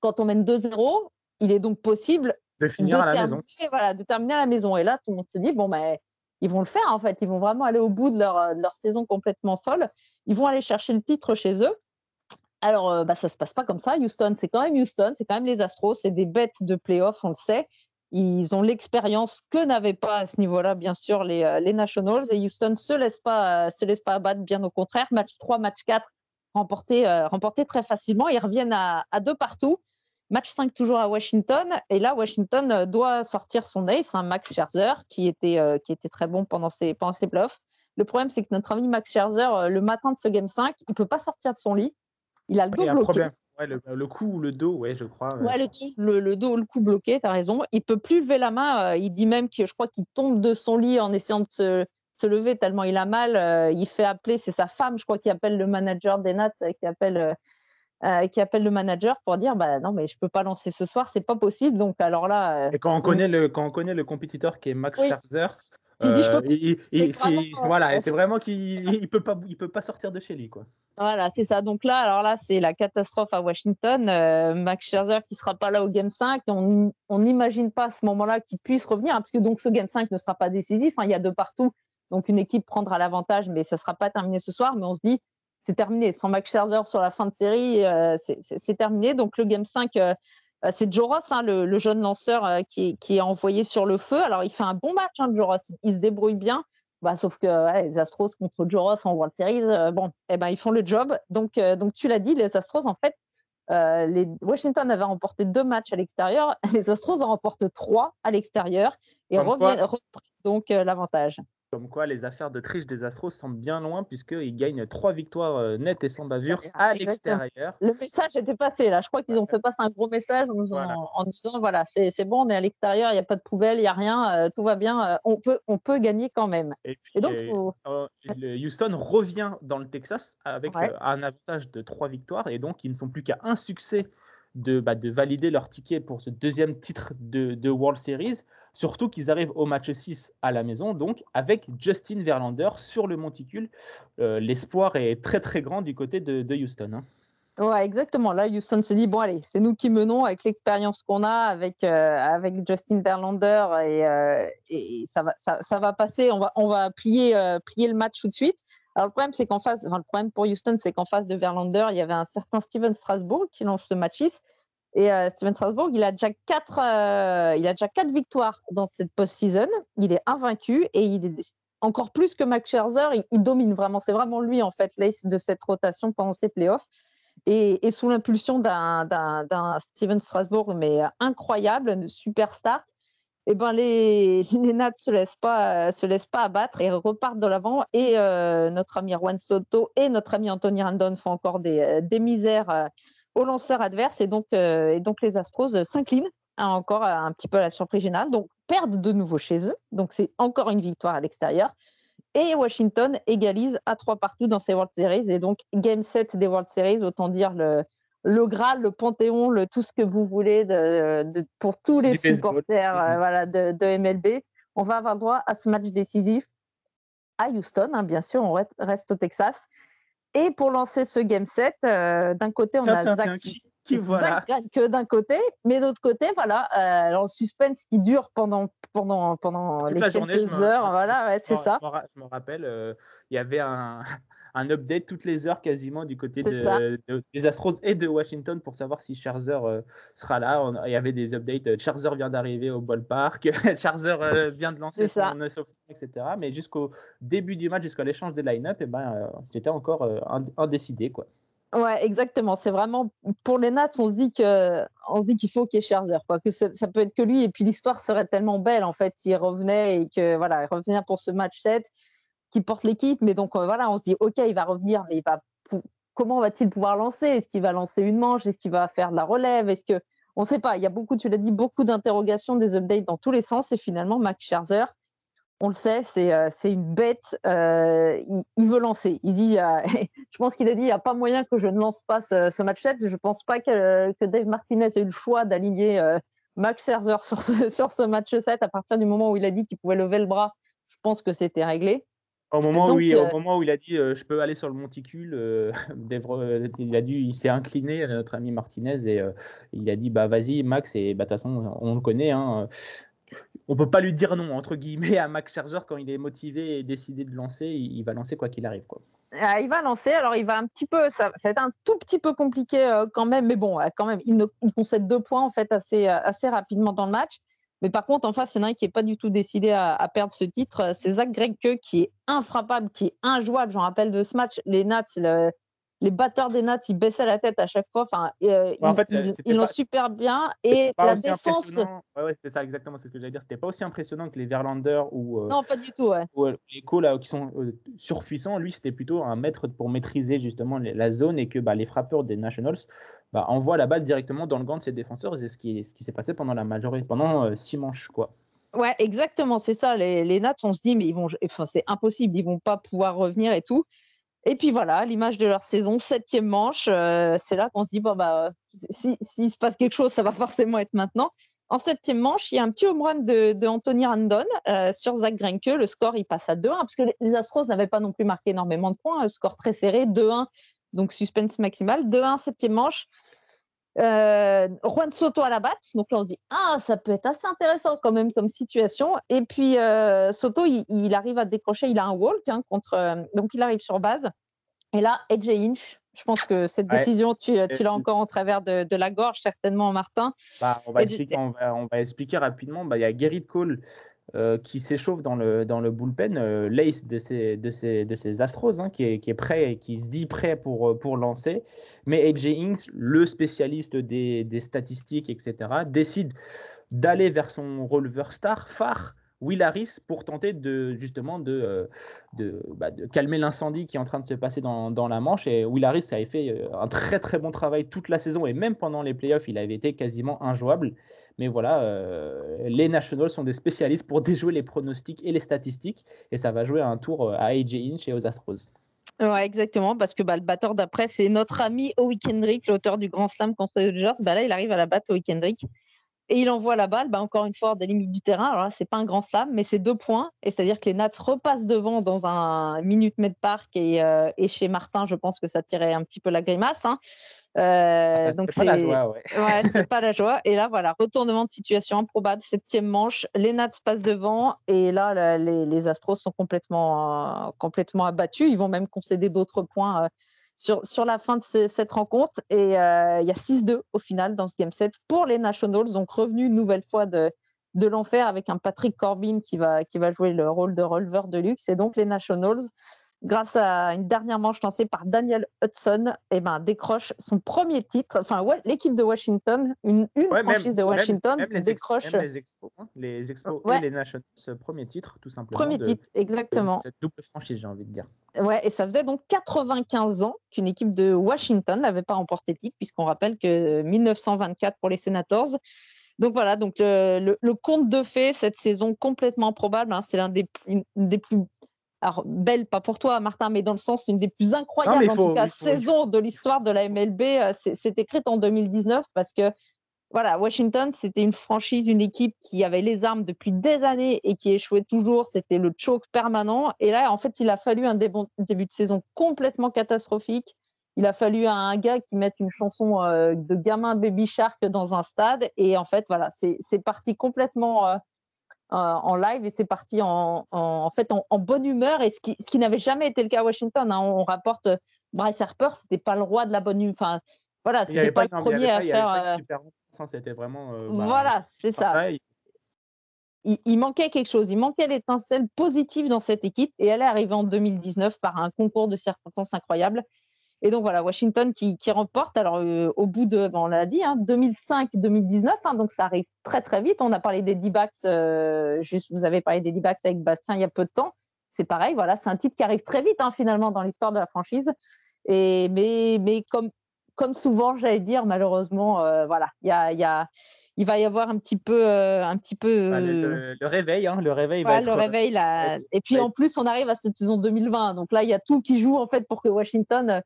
Speaker 3: Quand on mène 2-0, il est donc possible
Speaker 2: de finir à la maison.
Speaker 3: Voilà, de terminer à la maison. Et là, tout le monde se dit, bon, ben, ils vont le faire en fait, ils vont vraiment aller au bout de leur, de leur saison complètement folle. Ils vont aller chercher le titre chez eux. Alors, euh, bah, ça ne se passe pas comme ça. Houston, c'est quand même Houston, c'est quand même les Astros, c'est des bêtes de playoff, on le sait. Ils ont l'expérience que n'avaient pas à ce niveau-là, bien sûr, les, euh, les, Nationals. Et Houston ne se laisse pas, euh, se laisse pas abattre, bien au contraire. Match 3, match 4, remporté, euh, remporté très facilement. Ils reviennent à, deux partout. Match 5 toujours à Washington. Et là, Washington doit sortir son ace, un Max Scherzer, qui était, qui était très bon pendant ses, pendant ses playoffs. Le problème, c'est que notre ami Max Scherzer, le matin de ce Game 5, il ne peut pas sortir de son lit. Il a le dos bloqué
Speaker 2: le, cou ou le dos, ouais, je crois.
Speaker 3: Ouais, le, le, le, dos, le cou bloqué, tu as raison. Il peut plus lever la main. Euh, il dit même que je crois qu'il tombe de son lit en essayant de se, se lever tellement il a mal. Euh, il fait appeler, c'est sa femme, je crois, qui appelle le manager des Nats, euh, qui appelle, qui appelle le manager pour dire bah non, mais je peux pas lancer ce soir, c'est pas possible. Donc alors là.
Speaker 2: Et quand on connaît le quand on connaît le compétiteur qui est Max Scherzer. Voilà, c'est vraiment qu'il il peut pas, il peut pas sortir de chez lui, quoi.
Speaker 3: Voilà, c'est ça. Donc là, alors là, c'est la catastrophe à Washington. Euh, Max Scherzer qui sera pas là au Game 5. On n'imagine pas à ce moment-là qu'il puisse revenir, hein, parce que donc ce Game 5 ne sera pas décisif. Hein, il y a deux partout, donc une équipe prendra l'avantage, mais ça sera pas terminé ce soir. Mais on se dit, c'est terminé. Sans Max Scherzer sur la fin de série, euh, c'est terminé. Donc le Game 5 euh, c'est Joros, hein, le, jeune lanceur euh, qui, est envoyé sur le feu. Alors, il fait un bon match, hein, Joros. Il, se débrouille bien. Bah, sauf que les Astros contre Joros en World Series, euh, bon, eh ben, ils font le job. Donc, donc tu l'as dit, les Astros, en fait, les Washington avait remporté deux matchs à l'extérieur. Les Astros en remportent trois à l'extérieur et reviennent, donc l'avantage.
Speaker 2: Comme quoi, les affaires de triche des Astros sont bien loin, puisqu'ils gagnent trois victoires euh, nettes et sans bavure à l'extérieur.
Speaker 3: Le message était passé, là. Je crois qu'ils ont fait passer un gros message en, disant voilà, c'est bon, on est à l'extérieur, il n'y a pas de poubelle, il n'y a rien, euh, tout va bien, euh, on, peut, on peut gagner quand même.
Speaker 2: Et, donc, Houston revient dans le Texas avec un avantage de trois victoires, et donc ils ne sont plus qu'à un succès de, bah, de valider leur ticket pour ce deuxième titre de, World Series. Surtout qu'ils arrivent au match 6 à la maison, donc avec Justin Verlander sur le monticule. Euh, l'espoir est très très grand du côté de, Houston. Hein.
Speaker 3: Ouais, exactement. Là, Houston se dit bon, allez, c'est nous qui menons avec l'expérience qu'on a, avec, euh, avec Justin Verlander, et, euh, ça, va, ça, va passer. On va, on va plier, plier le match tout de suite. Alors le problème, face, le problème pour Houston, c'est qu'en face de Verlander, il y avait un certain Steven Strasbourg qui lance le match Et euh, Steven Strasbourg, il a déjà quatre, euh, il a déjà quatre victoires dans cette post-season. Il est invaincu et il est encore plus que Max Scherzer. Il, domine vraiment. C'est vraiment lui en fait l'ace de cette rotation pendant ces playoffs. Et, et sous l'impulsion d'un Steven Strasbourg, mais incroyable, une super start, eh ben les, les Nats se laissent pas se laissent pas abattre et repartent de l'avant et euh, notre ami Juan Soto et notre ami Anthony Randon font encore des, euh, des misères euh, aux lanceurs adverses et donc et donc les Astros s'inclinent hein, encore un petit peu à la surprise générale. Donc perdent de nouveau chez eux. Donc c'est encore une victoire à l'extérieur. Et Washington égalise à trois partout dans ces World Series. Et donc game 7 des World Series autant dire le le Graal, le Panthéon, le, tout ce que vous voulez de, pour tous les supporters euh, voilà, de, MLB. On va avoir droit à ce match décisif à Houston, hein, bien sûr, on reste au Texas. Et pour lancer ce game set, euh, d'un côté, on a Zach, qui, que d'un côté, mais d'autre côté, voilà, euh, suspense qui dure pendant, pendant, pendant les quelques heures. Voilà, c'est ça.
Speaker 2: Je me rappelle, euh, il y avait un, un update toutes les heures quasiment du côté des Astros et de Washington pour savoir si Scherzer euh, sera là. il y avait des updates. Euh, Scherzer vient d'arriver au ballpark. Scherzer euh, vient de lancer son etc. Mais jusqu'au début du match, jusqu'à l'échange des line-up, eh ben, c'était encore indécidé. Quoi.
Speaker 3: Ouais, exactement. C'est vraiment pour les Nats, on se dit que on se dit qu'il faut qu'il y ait Scherzer, quoi. Que ça, peut être que lui. Et puis l'histoire serait tellement belle en fait s'il revenait et que voilà, revenir pour ce match 7 qui porte l'équipe. Mais donc, euh, voilà, on se dit, OK, il va revenir, mais il va, comment va-t-il pouvoir lancer? Est-ce qu'il va lancer une manche? Est-ce qu'il va faire de la relève? Est-ce que. On ne sait pas. Il y a beaucoup, tu l'as dit, beaucoup d'interrogations, des updates dans tous les sens. Et finalement, Max Scherzer, on le sait, c'est euh, une bête. Euh, il, veut lancer. Il dit, je pense qu'il a dit, il n'y a pas moyen que je ne lance pas ce, match 7. Je ne pense pas que, Dave Martinez ait eu le choix d'aligner Max Scherzer sur ce, sur ce match 7 à partir du moment où il a dit qu'il pouvait lever le bras. Je pense que c'était réglé.
Speaker 2: Au moment, où il, au moment où il a dit je peux aller sur le monticule, il a dû, il s'est incliné à notre ami Martinez et il a dit bah vas-y Max et bah de toute façon on le connaît hein, on peut pas lui dire non entre guillemets à Max Scherzer quand il est motivé et décidé de lancer, il, va lancer quoi qu'il arrive quoi.
Speaker 3: Ah, il va lancer, alors il va un petit peu, ça, va être un tout petit peu compliqué euh, quand même, mais bon, euh, quand même, il, concède deux points en fait assez, euh, assez rapidement dans le match. Mais par contre, en face, il y en a un qui n'est pas du tout décidé à, perdre ce titre. C'est Zach Greinke qui est infrappable, qui est injouable. J'en rappelle de ce match, les Nats, le, les batteurs des Nats, ils baissaient la tête à chaque fois. Enfin, euh, ils l'ont super bien. Et la défense.
Speaker 2: Ouais, c'est ça, exactement. C'est ce que j'allais dire. C'était pas aussi impressionnant que les Verlander ou.
Speaker 3: Euh, non, pas du tout, ouais.
Speaker 2: Ou euh, les Co là, qui sont surpuissants. Lui, c'était plutôt un maître pour maîtriser justement la zone et que bah, les frappeurs des Nationals bah, envoient la balle directement dans le gant de ses défenseurs. C'est ce qui, ce qui s'est passé pendant la majorité, pendant six manches, quoi.
Speaker 3: Ouais, exactement, c'est ça. Les, les Nats, on se dit, mais ils vont, enfin, c'est impossible, ils vont pas pouvoir revenir et tout. Et puis voilà, l'image de leur saison, septième manche, euh, c'est là qu'on se dit, bon, bah, s'il si, se passe quelque chose, ça va forcément être maintenant. En septième manche, il y a un petit home run de, de Anthony Randon euh, sur Zach Greinke. Le score, il passe à 2-1, parce que les Astros n'avaient pas non plus marqué énormément de points. Le score très serré, 2-1, donc suspense maximal. 2-1, septième manche. Euh, Juan Soto à la batte. Donc là, on se dit, ah, ça peut être assez intéressant quand même comme situation. Et puis, euh, Soto, il, arrive à décrocher, il a un walk hein, contre. Euh, donc, il arrive sur base. Et là, AJ Inch, je pense que cette décision, tu, tu l'as encore en travers de, la gorge, certainement, Martin.
Speaker 2: Bah, on, va expliquer, on, va, expliquer, rapidement. Bah, il y a Gerrit Cole euh, qui s'échauffe dans le, bullpen, euh, l'ace de ces, Astros, hein, qui, est, qui, est, qui se dit prêt pour, euh, lancer. Mais AJ Inks, le spécialiste des, statistiques, etc., décide d'aller vers son releveur star, phare, Will Harris pour tenter de justement de, bah, calmer l'incendie qui est en train de se passer dans, dans, la manche. Et Will Harris avait fait un très très bon travail toute la saison et même pendant les playoffs, il avait été quasiment injouable. Mais voilà, euh, les Nationals sont des spécialistes pour déjouer les pronostics et les statistiques. Et ça va jouer un tour euh, à AJ Inch et aux Astros.
Speaker 3: Ouais, exactement, parce que bah, le batteur d'après, c'est notre ami Owi Kendrick, l'auteur du Grand Slam contre les Dodgers. Bah, là, il arrive à la battre, Owi Kendrick. Et il envoie la balle, bah, encore une fois, des limites du terrain. Alors là, c'est pas un grand slam, mais c'est deux points. Et c'est-à-dire que les Nats repassent devant dans un minute Med Park. Et, euh, et, chez Martin, je pense que ça tirait un petit peu la grimace. Hein.
Speaker 2: Euh, ah, donc c'est pas la joie, ouais.
Speaker 3: ouais pas la joie. Et là, voilà, retournement de situation improbable, septième manche, les Nats passent devant et là, les, les, Astros sont complètement, euh, complètement abattus. Ils vont même concéder d'autres points euh, sur, sur la fin de cette rencontre. Et il y a 6-2 au final dans ce game set pour les Nationals, donc revenu une nouvelle fois de, de l'enfer avec un Patrick Corbin qui va, qui va jouer le rôle de releveur de luxe. Et donc les Nationals grâce à une dernière manche lancée par Daniel Hudson, eh ben, décroche son premier titre. Enfin, ouais, l'équipe de Washington, une, une franchise de Washington, décroche.
Speaker 2: les Expos, hein, les Expos et les Nationals, premier titre, tout simplement.
Speaker 3: Premier titre, exactement.
Speaker 2: Cette double franchise, j'ai envie de dire.
Speaker 3: Ouais, et ça faisait donc 95 ans qu'une équipe de Washington n'avait pas remporté le titre, puisqu'on rappelle que 1924 pour les Senators. Donc voilà, donc le, le, conte de fait cette saison complètement probable, hein, c'est l'un des, des plus alors belle, pas pour toi, Martin, mais dans le sens une des plus incroyables en tout cas saisons de l'histoire de la MLB. Euh, c'est écrite en 2019 parce que voilà, Washington, c'était une franchise, une équipe qui avait les armes depuis des années et qui échouait toujours. C'était le choke permanent. Et là, en fait, il a fallu un début de saison complètement catastrophique. Il a fallu un gars qui mette une chanson euh, de gamin Baby Shark dans un stade. Et en fait, voilà, c'est parti complètement euh, euh, en live et c'est parti en, en, fait en, bonne humeur et ce qui, ce qui n'avait jamais été le cas à Washington. Hein. On, rapporte Bryce Harper, c'était pas le roi de la bonne humeur. Enfin, voilà, c'était pas, pas, le premier à faire.
Speaker 2: Euh, c'était vraiment.
Speaker 3: Bah, voilà, c'est ça. Il, il, manquait quelque chose, il manquait l'étincelle positive dans cette équipe et elle est arrivée en 2019 par un concours de circonstances incroyables. Et donc voilà, Washington qui, remporte. Alors euh, au bout de, on l'a dit, 2005-2019, hein, hein, donc ça arrive très très vite. On a parlé des D-backs, euh, juste vous avez parlé des D-backs avec Bastien il y a peu de temps. C'est pareil, voilà, c'est un titre qui arrive très vite hein, finalement dans l'histoire de la franchise. Et mais mais comme comme souvent, j'allais dire, malheureusement, euh, voilà, il y a, y, a, il va y avoir un petit peu, un petit peu.
Speaker 2: Bah, le, réveil, hein, le réveil.
Speaker 3: va le réveil là. Et puis en plus, on arrive à cette saison 2020, donc là, il y a tout qui joue en fait pour que Washington,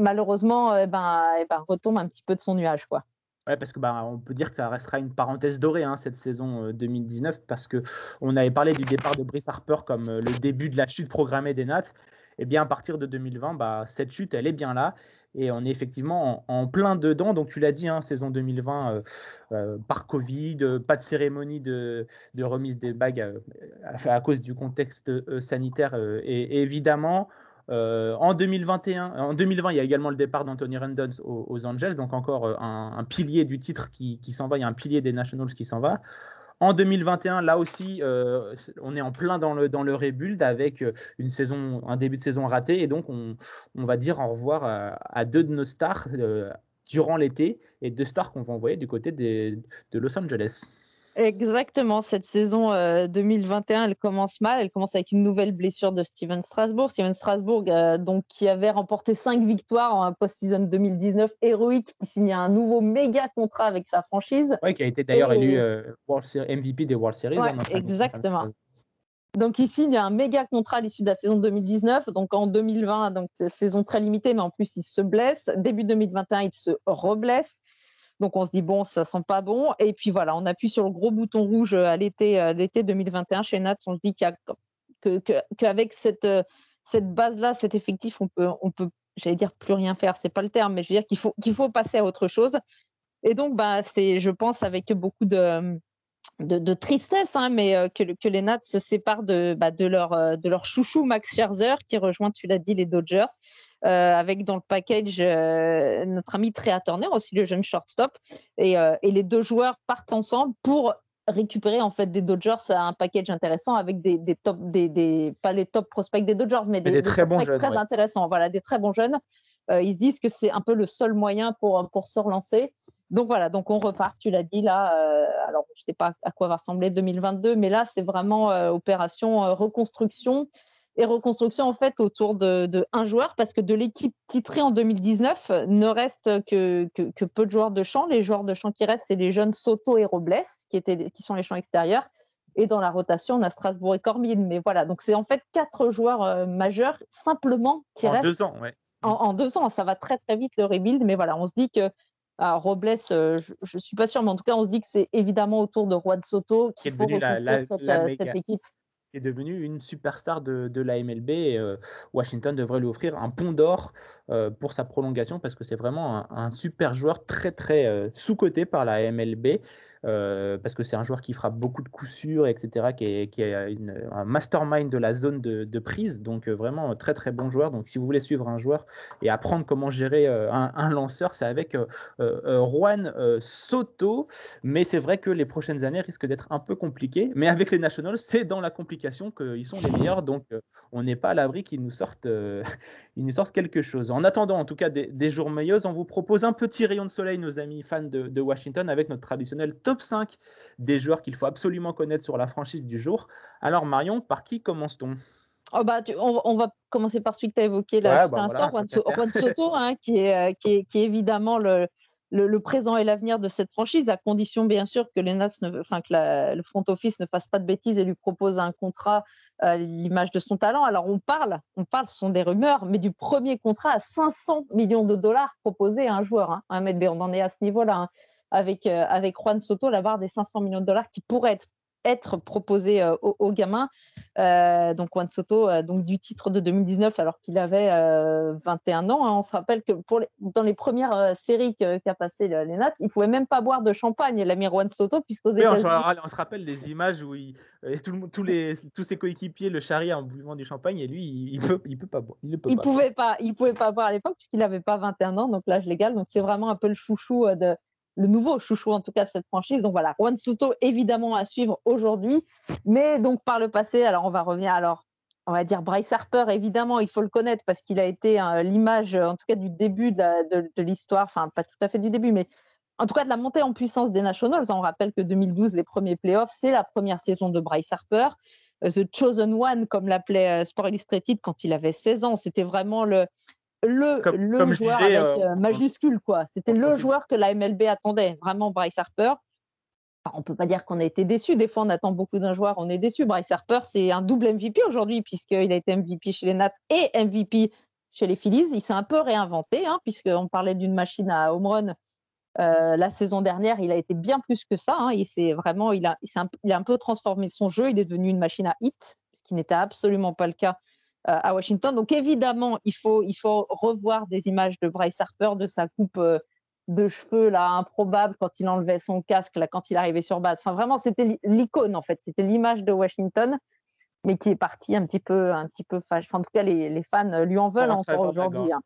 Speaker 3: malheureusement, eh ben, eh ben, retombe un petit peu de son nuage, quoi.
Speaker 2: Ouais, parce que bah, on peut dire que ça restera une parenthèse dorée hein, cette saison 2019 parce que on avait parlé du départ de Brice Harper comme le début de la chute programmée des Nats. Eh bien à partir de 2020, bah, cette chute elle est bien là et on est effectivement en, plein dedans. Donc tu l'as dit, hein, saison 2020 euh, euh, par Covid, pas de cérémonie de, remise des bagues euh, à, cause du contexte sanitaire. Et, évidemment, en 2021, en 2020, il y a également le départ d'Anthony Rendon aux, Angels, donc encore un, pilier du titre qui s'en va, il y a un pilier des Nationals qui s'en va. En 2021, là aussi, euh, on est en plein dans le, dans le rebuild avec euh, une saison, un début de saison raté. Et donc, on, va dire au revoir à, deux de nos stars euh, durant l'été et deux stars qu'on va envoyer du côté de Los Angeles.
Speaker 3: Exactement, cette saison 2021, euh, elle commence mal. Elle commence avec une nouvelle blessure de Steven Strasbourg. Steven Strasbourg, euh, donc, qui avait remporté cinq victoires en post-season 2019 héroïque, qui signait un nouveau méga contrat avec sa franchise.
Speaker 2: Oui, qui a été d'ailleurs élu euh, MVP des World Series.
Speaker 3: Ouais, exactement. Donc il signe un méga contrat à l'issue de la saison 2019. Donc en 2020, donc saison très limitée, mais en plus il se blesse. Début 2021, il se reblesse. Donc on se dit bon, ça sent pas bon. Et puis voilà, on appuie sur le gros bouton rouge à l'été, l'été 2021 chez Nats. On se dit qu'avec cette cette base-là, cet effectif, on peut, on peut, j'allais dire plus rien faire. C'est pas le terme, mais je veux dire qu'il faut qu'il faut passer à autre chose. Et donc bah c'est, je pense, avec beaucoup de de, tristesse, hein, mais euh, que, que, les Nats se séparent de, bah, de, leur, euh, de leur chouchou Max Scherzer, qui rejoint, tu l'as dit, les Dodgers, euh, avec dans le package notre ami Trea Turner, aussi le jeune shortstop. Et, et, les deux joueurs partent ensemble pour récupérer en fait des Dodgers un package intéressant avec des, des top, des, des, pas les top prospects des Dodgers, mais des,
Speaker 2: très bons jeunes,
Speaker 3: très intéressants. Voilà, des très bons jeunes. Ils se disent que c'est un peu le seul moyen pour, pour se relancer. Donc voilà, donc on repart, tu l'as dit là. Euh, alors je ne sais pas à quoi va ressembler 2022, mais là c'est vraiment euh, opération euh, reconstruction et reconstruction en fait autour de, un joueur parce que de l'équipe titrée en 2019 ne reste que, que, peu de joueurs de champ. Les joueurs de champ qui restent, c'est les jeunes Soto et Robles qui, étaient, qui sont les champs extérieurs. Et dans la rotation, on a Strasbourg et Cormine. Mais voilà, donc c'est en fait quatre joueurs majeurs simplement qui restent.
Speaker 2: En deux ans, ouais.
Speaker 3: En, en, deux ans, ça va très très vite le rebuild, mais voilà, on se dit que alors, Robles, euh, je ne suis pas sûre, mais en tout cas, on se dit que c'est évidemment autour de Juan Soto qu'il faut reconstruire cette, euh, cette équipe
Speaker 2: est devenu une superstar de, de la MLB. Et, euh, Washington devrait lui offrir un pont d'or pour sa prolongation parce que c'est vraiment un, super joueur très très sous-coté par la MLB. Euh, parce que c'est un joueur qui frappe beaucoup de coups sûrs, etc., qui est, un mastermind de la zone de, prise, donc euh, vraiment très très bon joueur. Donc si vous voulez suivre un joueur et apprendre comment gérer euh, un, lanceur, c'est avec Juan Soto, mais c'est vrai que les prochaines années risquent d'être un peu compliquées, mais avec les Nationals, c'est dans la complication qu'ils sont les meilleurs, donc on n'est pas à l'abri qu'ils nous sortent ils nous sortent quelque chose. En attendant, en tout cas, des, jours meilleurs, on vous propose un petit rayon de soleil, nos amis fans de, Washington, avec notre traditionnel top 5 des joueurs qu'il faut absolument connaître sur la franchise du jour. Alors, Marion, par qui commence-t-on?
Speaker 3: Oh bah, on, va commencer par celui que tu as évoqué là, juste bah Juan, Soto, hein, qui, est, qui, est, qui, est, évidemment le, le, présent et l'avenir de cette franchise, à condition bien sûr que les Nats, enfin que le front office ne fasse pas de bêtises et lui propose un contrat à l'image de son talent. Alors on parle, on parle, ce sont des rumeurs, mais du premier contrat à 500 millions de dollars proposé à un joueur. Hein on en est à ce niveau-là. Hein, avec, euh, avec Juan Soto, la barre des 500 millions de dollars qui pourrait être être proposé euh, aux, gamins. Euh, donc Juan Soto, euh, donc du titre de 2019 alors qu'il avait 21 ans. Hein. On se rappelle que pour dans les premières séries qu'a passé les Nats, il pouvait même pas boire de champagne, l'ami Juan Soto, puisqu'aux
Speaker 2: oui, on, se rappelle des images où il, tous, les, tous ses coéquipiers le charrient en buvant du champagne et lui, il, ne peut, il peut pas boire.
Speaker 3: Il, ne pouvait pas, il pouvait pas boire à l'époque puisqu'il n'avait pas 21 ans, donc l'âge légal. Donc c'est vraiment un peu le chouchou de le nouveau chouchou en tout cas de cette franchise. Donc voilà, Juan Soto évidemment à suivre aujourd'hui, mais donc par le passé, alors on va revenir alors on va dire Bryce Harper, évidemment, il faut le connaître parce qu'il a été hein, l'image, en tout cas, du début de, l'histoire, enfin, pas tout à fait du début, mais en tout cas de la montée en puissance des Nationals. On rappelle que 2012, les premiers playoffs, c'est la première saison de Bryce Harper. The Chosen One, comme l'appelait euh, Sport Illustrated quand il avait 16 ans, c'était vraiment le, le, le joueur avec euh, euh, majuscule, quoi. C'était le joueur que la MLB attendait, vraiment Bryce Harper. on ne peut pas dire qu'on a été déçu. Des fois, on attend beaucoup d'un joueur, on est déçu. Bryce Harper, c'est un double MVP aujourd'hui, puisqu'il a été MVP chez les Nats et MVP chez les Phillies. Il s'est un peu réinventé, hein, puisqu'on parlait d'une machine à home run. Euh, la saison dernière, il a été bien plus que ça. Hein. Il, vraiment, il, a, il, a un, peu transformé son jeu. Il est devenu une machine à hit, ce qui n'était absolument pas le cas à Washington. Donc évidemment, il faut, il faut revoir des images de Bryce Harper, de sa coupe euh, de cheveux là improbable quand il enlevait son casque là quand il arrivait sur base. Enfin vraiment, c'était l'icône en fait. C'était l'image de Washington mais qui est parti un petit peu, un petit peu fâche. en tout cas, les, fans lui en veulent encore aujourd'hui. Hein.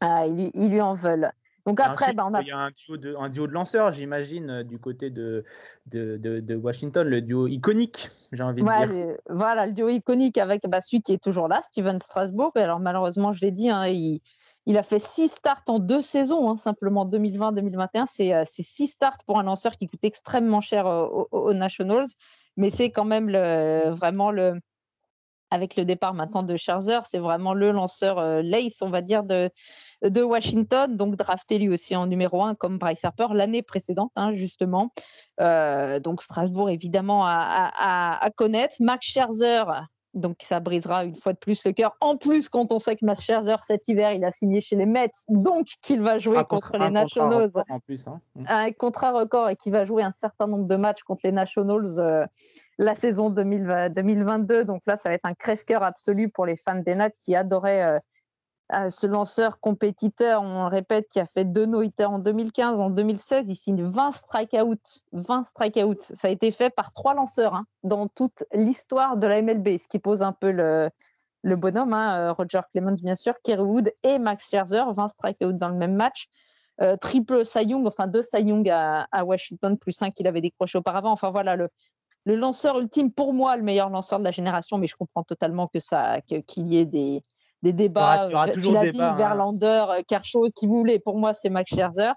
Speaker 3: Ah, ils, lui en veulent. Donc après,
Speaker 2: bah, on a... il y a un duo de, un duo de lanceurs, j'imagine, euh, du côté de, de, de, Washington, le duo iconique, j'ai envie de dire.
Speaker 3: voilà, le duo iconique avec bah, celui qui est toujours là, Steven Strasbourg. Alors malheureusement, je l'ai dit, hein, il, il, a fait six starts en deux saisons, hein, simplement 2020-2021. Euh, c'est six starts pour un lanceur qui coûte extrêmement cher euh, aux Nationals mais c'est quand même le, vraiment le, avec le départ maintenant de Scherzer, c'est vraiment le lanceur euh, lace, on va dire, de, de Washington, donc drafté lui aussi en numéro 1 comme Bryce Harper l'année précédente, hein, justement. Euh, donc Strasbourg, évidemment, à, à, connaître. Max Scherzer, donc ça brisera une fois de plus le cœur. En plus, quand on sait que Max Scherzer cet hiver, il a signé chez les Mets, donc qu'il va jouer contre les Nationals. En plus, hein. Un contrat record et qui va jouer un certain nombre de matchs contre les Nationals euh, la saison 2022. Donc là, ça va être un crève-cœur absolu pour les fans des Nats qui adoraient euh, ce lanceur compétiteur, on répète, qui a fait deux no en 2015, en 2016, il signe 20 strikeouts. 20 strikeouts. Ça a été fait par trois lanceurs hein, dans toute l'histoire de la MLB, ce qui pose un peu le, bonhomme. Hein, euh, Roger Clemens, bien sûr, Kerry Wood et Max Scherzer, 20 strikeouts dans le même match. Euh, triple Cy Young, enfin deux Cy Young à, Washington, plus un qu'il avait décroché auparavant. Enfin voilà, le, le lanceur ultime, pour moi, le meilleur lanceur de la génération, mais je comprends totalement que ça, qu'il y ait des, des débats. Il y aura, toujours tu dit, hein. Verlander, euh, Kershaw, qui voulait. Pour moi, c'est Max Scherzer.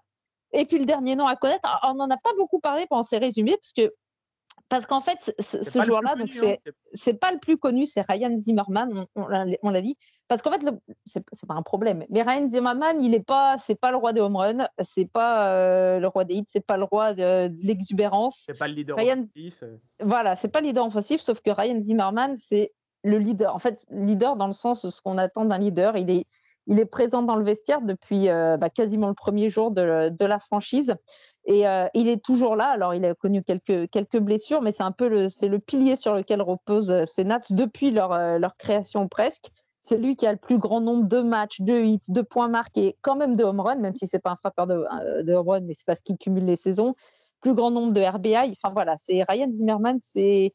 Speaker 3: Et puis le dernier nom à connaître, on n'en a pas beaucoup parlé pendant ces résumés parce que parce qu'en fait, ce, joueur-là, donc c'est c'est pas le plus connu, c'est Ryan Zimmerman, on, l'a dit. Parce qu'en fait, c'est pas un problème. Mais Ryan Zimmerman, il est pas, c'est pas le roi des home runs, c'est pas euh, le roi des hits, c'est pas le roi de, de l'exubérance.
Speaker 2: C'est pas le leader offensif. Euh.
Speaker 3: Voilà, c'est pas le leader offensif, sauf que Ryan Zimmerman, c'est le leader. En fait, leader dans le sens ce qu'on attend d'un leader. Il est, il est présent dans le vestiaire depuis euh, bah, quasiment le premier jour de, de la franchise. Et euh, il est toujours là. Alors, il a connu quelques, quelques blessures, mais c'est un peu le, le pilier sur lequel reposent euh, ces Nats depuis leur, leur création presque. C'est lui qui a le plus grand nombre de matchs, de hits, de points marqués, quand même de home run, même si c'est pas un frappeur de, de home run, mais c'est parce qu'il cumule les saisons. Plus grand nombre de RBI. Enfin voilà, c'est Ryan Zimmerman, c'est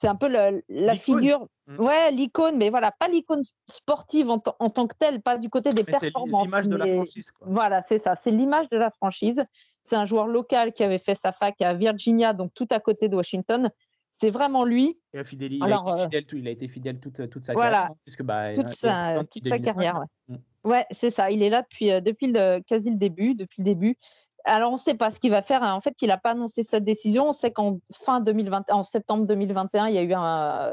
Speaker 3: c'est un peu la figure, mmh. ouais, l'icône, mais voilà, pas l'icône sportive en, tant que telle, pas du côté des performances.
Speaker 2: C'est l'image de la franchise.
Speaker 3: Voilà, c'est ça, c'est l'image de la franchise. C'est un joueur local qui avait fait sa fac à Virginia, donc tout à côté de Washington. C'est vraiment lui.
Speaker 2: il, a été euh, fidèle, il a été fidèle toute, toute sa carrière.
Speaker 3: Puisque, bah, toute, sa, toute sa, carrière. Ouais, mmh. ouais c'est ça. Il est là depuis, euh, depuis le, quasi le début. Depuis le début. Alors, on ne sait pas ce qu'il va faire. En fait, il n'a pas annoncé cette décision. On sait qu'en fin 2020, en septembre 2021, il y a eu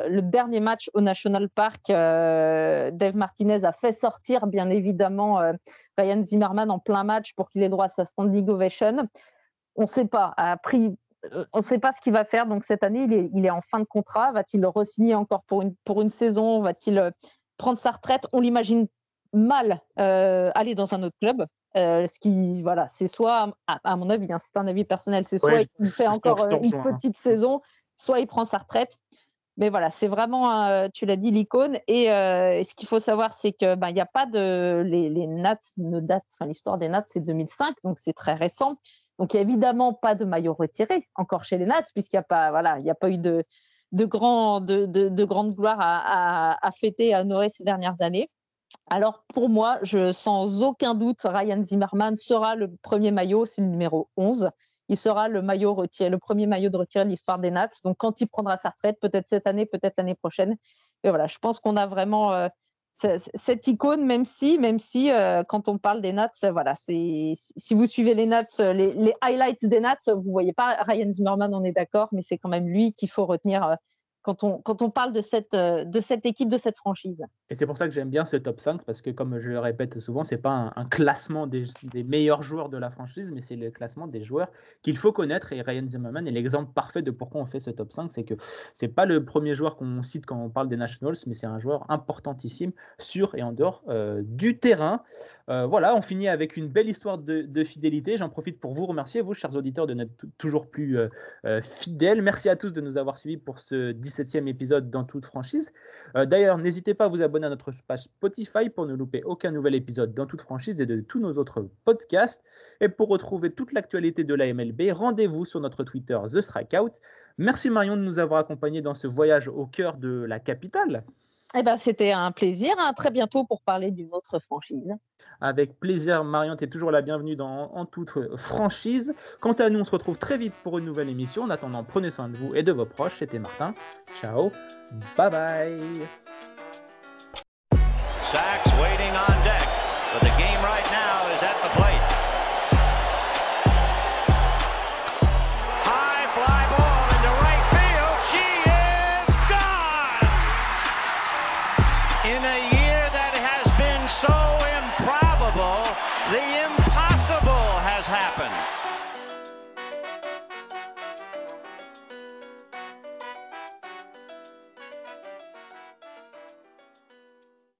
Speaker 3: le dernier match au National Park. Euh, Dave Martinez a fait sortir, bien évidemment, euh, Ryan Zimmerman en plein match pour qu'il ait droit à sa standing ovation. On ne sait pas. on ne sait pas ce qu'il va faire. Donc cette année, il est, en fin de contrat. Va-t-il re-signer encore pour une, saison? Va-t-il euh, prendre sa retraite? On l'imagine mal aller dans un autre club. Euh, ce qui, voilà, c'est soit, à, mon avis, hein, c'est un avis personnel, c'est soit il fait encore euh, une petite saison, soit il prend sa retraite. Mais voilà, c'est vraiment, euh, tu l'as dit, l'icône. Et ce qu'il faut savoir, c'est que ben, il n'y a pas de. Les, les Nats ne datent, enfin, l'histoire des Nats, c'est 2005, donc c'est très récent. Donc, il n'y a évidemment pas de maillot retiré encore chez les Nats, puisqu'il n'y a pas, voilà, il n'y a pas eu de, de, grand, de, de, de grande gloire à, à, à fêter, à honorer ces dernières années. Alors pour moi, sans aucun doute, Ryan Zimmerman sera le premier maillot, c'est le numéro 11. Il sera le maillot retiré, le premier maillot de retiré de l'histoire des Nats. Donc quand il prendra sa retraite, peut-être cette année, peut-être l'année prochaine. Et voilà, je pense qu'on a vraiment euh, cette icône, même si, même si euh, quand on parle des Nats, voilà, c'est si vous suivez les Nats, les, highlights des Nats, vous voyez pas Ryan Zimmerman, on est d'accord, mais c'est quand même lui qu'il faut retenir euh, quand on, quand on parle de cette, de cette équipe, de cette franchise.
Speaker 2: Et c'est pour ça que j'aime bien ce top 5, parce que comme je le répète souvent, c'est pas un, classement des, meilleurs joueurs de la franchise, mais c'est le classement des joueurs qu'il faut connaître. Et Ryan Zimmerman est l'exemple parfait de pourquoi on fait ce top 5. C'est que c'est pas le premier joueur qu'on cite quand on parle des Nationals, mais c'est un joueur importantissime sur et en dehors euh, du terrain. Euh, voilà, on finit avec une belle histoire de, fidélité. J'en profite pour vous remercier, vous, chers auditeurs, de n'être toujours plus euh, fidèles. Merci à tous de nous avoir suivis pour ce 17e épisode dans toute franchise. D'ailleurs, n'hésitez pas à vous abonner à notre page Spotify pour ne louper aucun nouvel épisode dans toute franchise et de tous nos autres podcasts. Et pour retrouver toute l'actualité de la MLB, rendez-vous sur notre Twitter The Strikeout. Merci Marion de nous avoir accompagnés dans ce voyage au cœur de la capitale.
Speaker 3: Eh ben, c'était un plaisir. À très bientôt pour parler d'une autre franchise.
Speaker 2: Avec plaisir, Marion, tu es toujours la bienvenue dans En toute franchise. Quant à nous, on se retrouve très vite pour une nouvelle émission. En attendant, prenez soin de vous et de vos proches. C'était Martin. Ciao. Bye bye.
Speaker 1: Sachs waiting on deck, but the game right